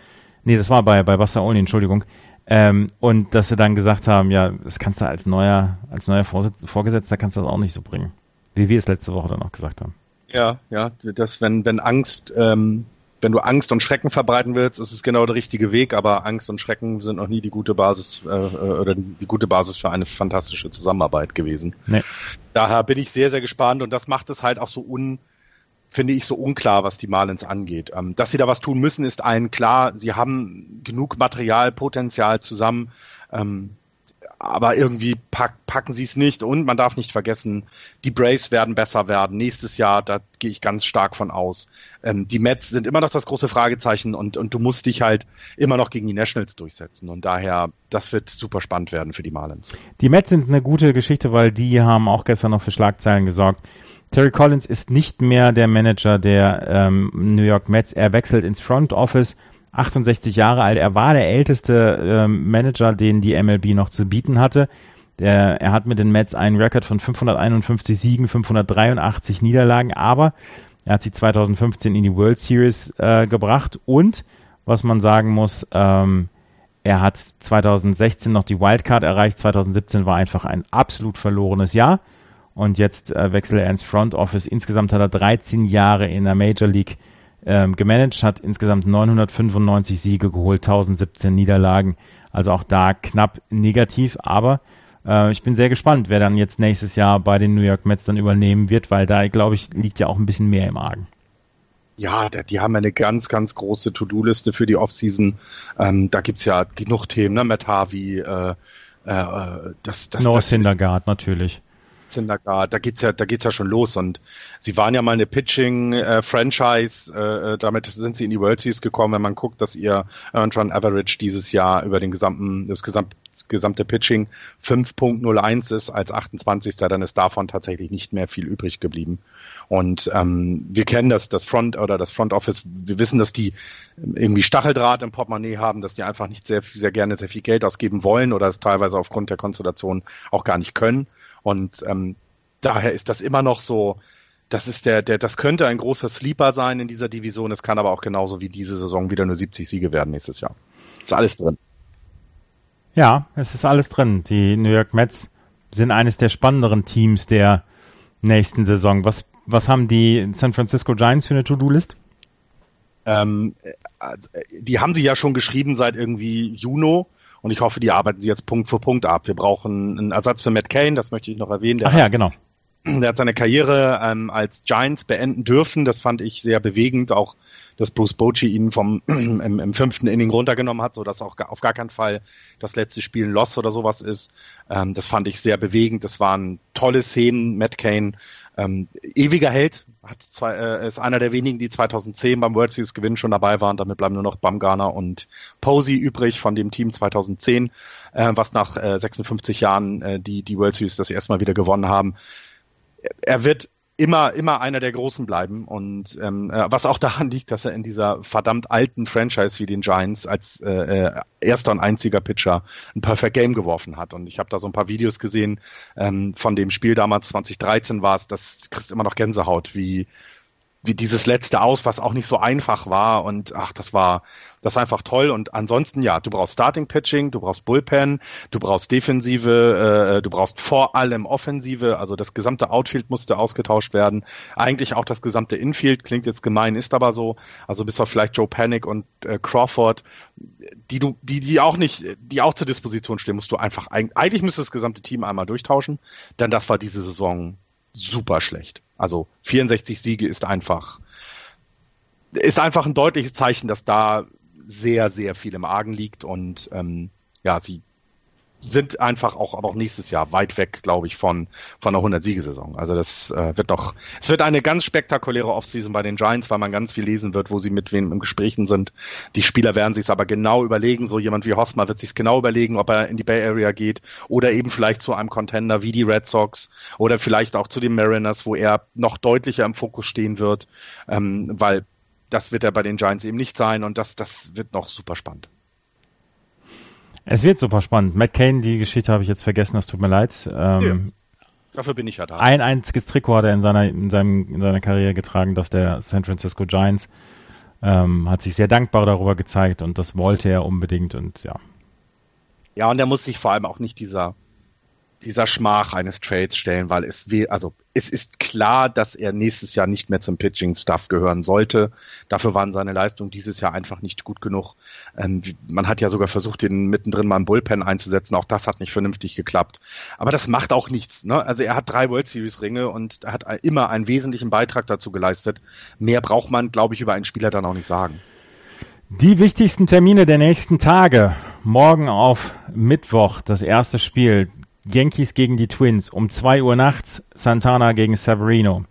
Nee, das war bei, bei Buster Olney, Entschuldigung. Ähm, und dass sie dann gesagt haben, ja, das kannst du als neuer, als neuer Vorgesetzter kannst du das auch nicht so bringen. Wie wir es letzte Woche dann auch gesagt haben. Ja, ja, das, wenn, wenn Angst ähm, wenn du Angst und Schrecken verbreiten willst, ist es genau der richtige Weg, aber Angst und Schrecken sind noch nie die gute Basis äh, äh, oder die gute Basis für eine fantastische Zusammenarbeit gewesen. Nee. Daher bin ich sehr, sehr gespannt und das macht es halt auch so un, finde ich, so unklar, was die Marlins angeht. Ähm, dass sie da was tun müssen, ist allen klar. Sie haben genug Materialpotenzial zusammen. Ähm, aber irgendwie pack, packen sie es nicht und man darf nicht vergessen, die Braves werden besser werden. Nächstes Jahr, da gehe ich ganz stark von aus. Ähm, die Mets sind immer noch das große Fragezeichen und, und du musst dich halt immer noch gegen die Nationals durchsetzen. Und daher, das wird super spannend werden für die Marlins. Die Mets sind eine gute Geschichte, weil die haben auch gestern noch für Schlagzeilen gesorgt. Terry Collins ist nicht mehr der Manager der ähm, New York Mets. Er wechselt ins Front Office 68 Jahre alt. Er war der älteste ähm, Manager, den die MLB noch zu bieten hatte. Der, er hat mit den Mets einen Rekord von 551 Siegen, 583 Niederlagen, aber er hat sie 2015 in die World Series äh, gebracht und was man sagen muss, ähm, er hat 2016 noch die Wildcard erreicht, 2017 war einfach ein absolut verlorenes Jahr und jetzt äh, wechselt er ins Front Office. Insgesamt hat er 13 Jahre in der Major League ähm, gemanagt, hat insgesamt 995 Siege geholt, 1017 Niederlagen. Also auch da knapp negativ, aber äh, ich bin sehr gespannt, wer dann jetzt nächstes Jahr bei den New York Mets dann übernehmen wird, weil da, glaube ich, liegt ja auch ein bisschen mehr im Argen. Ja, die haben eine ganz, ganz große To-Do-Liste für die Offseason. Ähm, da gibt's ja genug Themen, ne? Matt Harvey, äh, äh, das, das, North das, Syndergaard natürlich. Syndergaard, da geht's ja, da geht's ja schon los und sie waren ja mal eine Pitching-Franchise, äh, äh, damit sind sie in die World Series gekommen, wenn man guckt, dass ihr Earned Run Average dieses Jahr über den gesamten, das gesamte, gesamte Pitching 5.01 ist als 28. dann ist davon tatsächlich nicht mehr viel übrig geblieben. Und ähm, wir kennen das, das Front oder das Front Office, wir wissen, dass die irgendwie Stacheldraht im Portemonnaie haben, dass die einfach nicht sehr, sehr gerne sehr viel Geld ausgeben wollen oder es teilweise aufgrund der Konstellation auch gar nicht können. Und ähm, daher ist das immer noch so, das ist der, der, das könnte ein großer Sleeper sein in dieser Division. Es kann aber auch genauso wie diese Saison wieder nur 70 Siege werden nächstes Jahr. Ist alles drin. Ja, es ist alles drin. Die New York Mets sind eines der spannenderen Teams der nächsten Saison. Was, was haben die San Francisco Giants für eine To-Do-List? Ähm, äh, die haben sie ja schon geschrieben seit irgendwie Juno. Und ich hoffe, die arbeiten sie jetzt Punkt für Punkt ab. Wir brauchen einen Ersatz für Matt Kane, das möchte ich noch erwähnen. Ach ja, genau. Der hat seine Karriere ähm, als Giants beenden dürfen. Das fand ich sehr bewegend. Auch, dass Bruce Bochy ihn vom im, im fünften Inning runtergenommen hat, so dass auch auf gar keinen Fall das letzte Spiel ein Loss oder sowas ist. Ähm, das fand ich sehr bewegend. Das waren tolle Szenen. Matt Kane ähm, ewiger Held, hat zwei, äh, ist einer der wenigen, die 2010 beim World Series Gewinn schon dabei waren. Damit bleiben nur noch Bumgarner und Posey übrig von dem Team 2010, äh, was nach äh, 56 Jahren äh, die, die World Series das erste Mal wieder gewonnen haben. Er wird immer, immer einer der Großen bleiben. Und ähm, äh, was auch daran liegt, dass er in dieser verdammt alten Franchise wie den Giants als äh, äh, erster und einziger Pitcher ein Perfect Game geworfen hat. Und ich habe da so ein paar Videos gesehen ähm, von dem Spiel damals 2013 war es, das kriegst immer noch Gänsehaut, wie wie dieses letzte Aus, was auch nicht so einfach war und ach, das war das war einfach toll und ansonsten ja, du brauchst Starting Pitching, du brauchst Bullpen, du brauchst Defensive, äh, du brauchst vor allem Offensive, also das gesamte Outfield musste ausgetauscht werden, eigentlich auch das gesamte Infield klingt jetzt gemein, ist aber so, also bis auf vielleicht Joe Panic und äh, Crawford, die du die die auch nicht, die auch zur Disposition stehen, musst du einfach eigentlich müsste das gesamte Team einmal durchtauschen, denn das war diese Saison super schlecht. Also 64 Siege ist einfach, ist einfach ein deutliches Zeichen, dass da sehr, sehr viel im Argen liegt. Und ähm, ja, sie sind einfach auch, aber auch nächstes Jahr weit weg, glaube ich, von, von einer 100-Siegesaison. Also das äh, wird doch, es wird eine ganz spektakuläre Offseason bei den Giants, weil man ganz viel lesen wird, wo sie mit wem im Gesprächen sind. Die Spieler werden sich aber genau überlegen. So jemand wie Hosmer wird sich genau überlegen, ob er in die Bay Area geht oder eben vielleicht zu einem Contender wie die Red Sox oder vielleicht auch zu den Mariners, wo er noch deutlicher im Fokus stehen wird, ähm, weil das wird er bei den Giants eben nicht sein und das, das wird noch super spannend. Es wird super spannend. Matt Kane, die Geschichte habe ich jetzt vergessen, das tut mir leid. Ähm, ja. Dafür bin ich ja da. Ein einziges Trikot hat er in seiner, in seinem, in seiner Karriere getragen, das der San Francisco Giants. Ähm, hat sich sehr dankbar darüber gezeigt und das wollte er unbedingt und ja. Ja, und er muss sich vor allem auch nicht dieser dieser Schmach eines Trades stellen, weil es will, also es ist klar, dass er nächstes Jahr nicht mehr zum Pitching Staff gehören sollte. Dafür waren seine Leistungen dieses Jahr einfach nicht gut genug. Ähm, man hat ja sogar versucht, ihn mittendrin mal im Bullpen einzusetzen. Auch das hat nicht vernünftig geklappt. Aber das macht auch nichts. Ne? Also er hat drei World Series Ringe und hat immer einen wesentlichen Beitrag dazu geleistet. Mehr braucht man, glaube ich, über einen Spieler dann auch nicht sagen. Die wichtigsten Termine der nächsten Tage. Morgen auf Mittwoch das erste Spiel. Yankees gegen die Twins. Um zwei Uhr nachts Santana gegen Severino.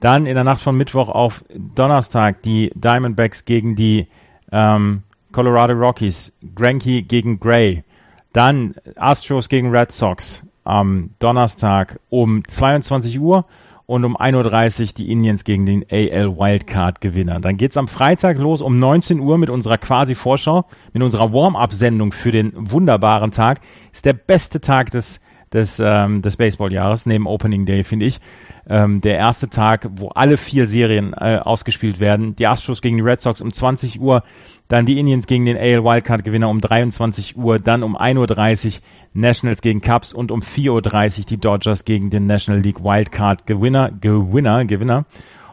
Dann in der Nacht von Mittwoch auf Donnerstag die Diamondbacks gegen die ähm, Colorado Rockies. Granky gegen Gray. Dann Astros gegen Red Sox am Donnerstag um 22 Uhr und um 1.30 Uhr die Indians gegen den AL Wildcard Gewinner. Dann geht's am Freitag los um 19 Uhr mit unserer quasi Vorschau, mit unserer Warm-up-Sendung für den wunderbaren Tag. Ist der beste Tag des des, ähm, des Baseballjahres, neben Opening Day, finde ich. Ähm, der erste Tag, wo alle vier Serien äh, ausgespielt werden. Die Astros gegen die Red Sox um 20 Uhr, dann die Indians gegen den AL Wildcard Gewinner um 23 Uhr, dann um 1.30 Uhr Nationals gegen Cubs und um 4.30 Uhr die Dodgers gegen den National League Wildcard Gewinner, Gewinner, Gewinner.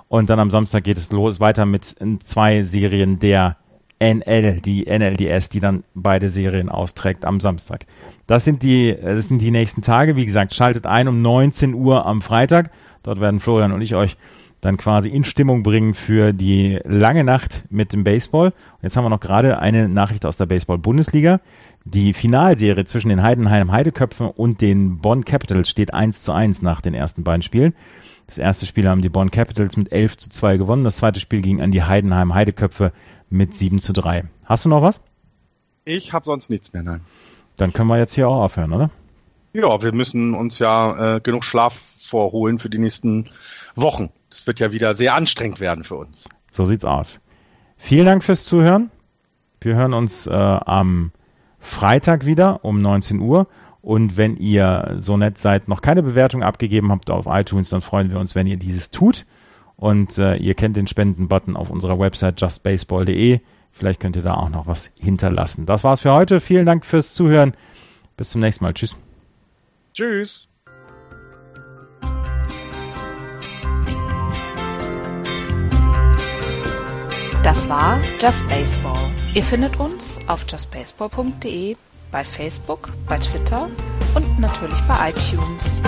Und dann am Samstag geht es los weiter mit zwei Serien der NL, die NLDS, die dann beide Serien austrägt am Samstag. Das sind die, äh, das sind die nächsten Tage. Wie gesagt, schaltet ein um 19 Uhr am Freitag. Dort werden Florian und ich euch dann quasi in Stimmung bringen für die lange Nacht mit dem Baseball. Und jetzt haben wir noch gerade eine Nachricht aus der Baseball-Bundesliga. Die Finalserie zwischen den Heidenheim Heideköpfen und den Bonn Capitals steht 1 zu 1 nach den ersten beiden Spielen. Das erste Spiel haben die Bonn Capitals mit 11 zu 2 gewonnen. Das zweite Spiel ging an die Heidenheim Heideköpfe mit 7 zu 3. Hast du noch was? Ich habe sonst nichts mehr, nein. Dann können wir jetzt hier auch aufhören, oder? Ja, wir müssen uns ja äh, genug Schlaf vorholen für die nächsten Wochen. Das wird ja wieder sehr anstrengend werden für uns. So sieht's aus. Vielen Dank fürs Zuhören. Wir hören uns äh, am Freitag wieder um 19 Uhr. Und wenn ihr so nett seid, noch keine Bewertung abgegeben habt auf iTunes, dann freuen wir uns, wenn ihr dieses tut. Und äh, ihr kennt den Spenden-Button auf unserer Website justbaseball.de. Vielleicht könnt ihr da auch noch was hinterlassen. Das war's für heute. Vielen Dank fürs Zuhören. Bis zum nächsten Mal. Tschüss. Tschüss. Das war Just Baseball. Ihr findet uns auf justbaseball.de, bei Facebook, bei Twitter und natürlich bei iTunes.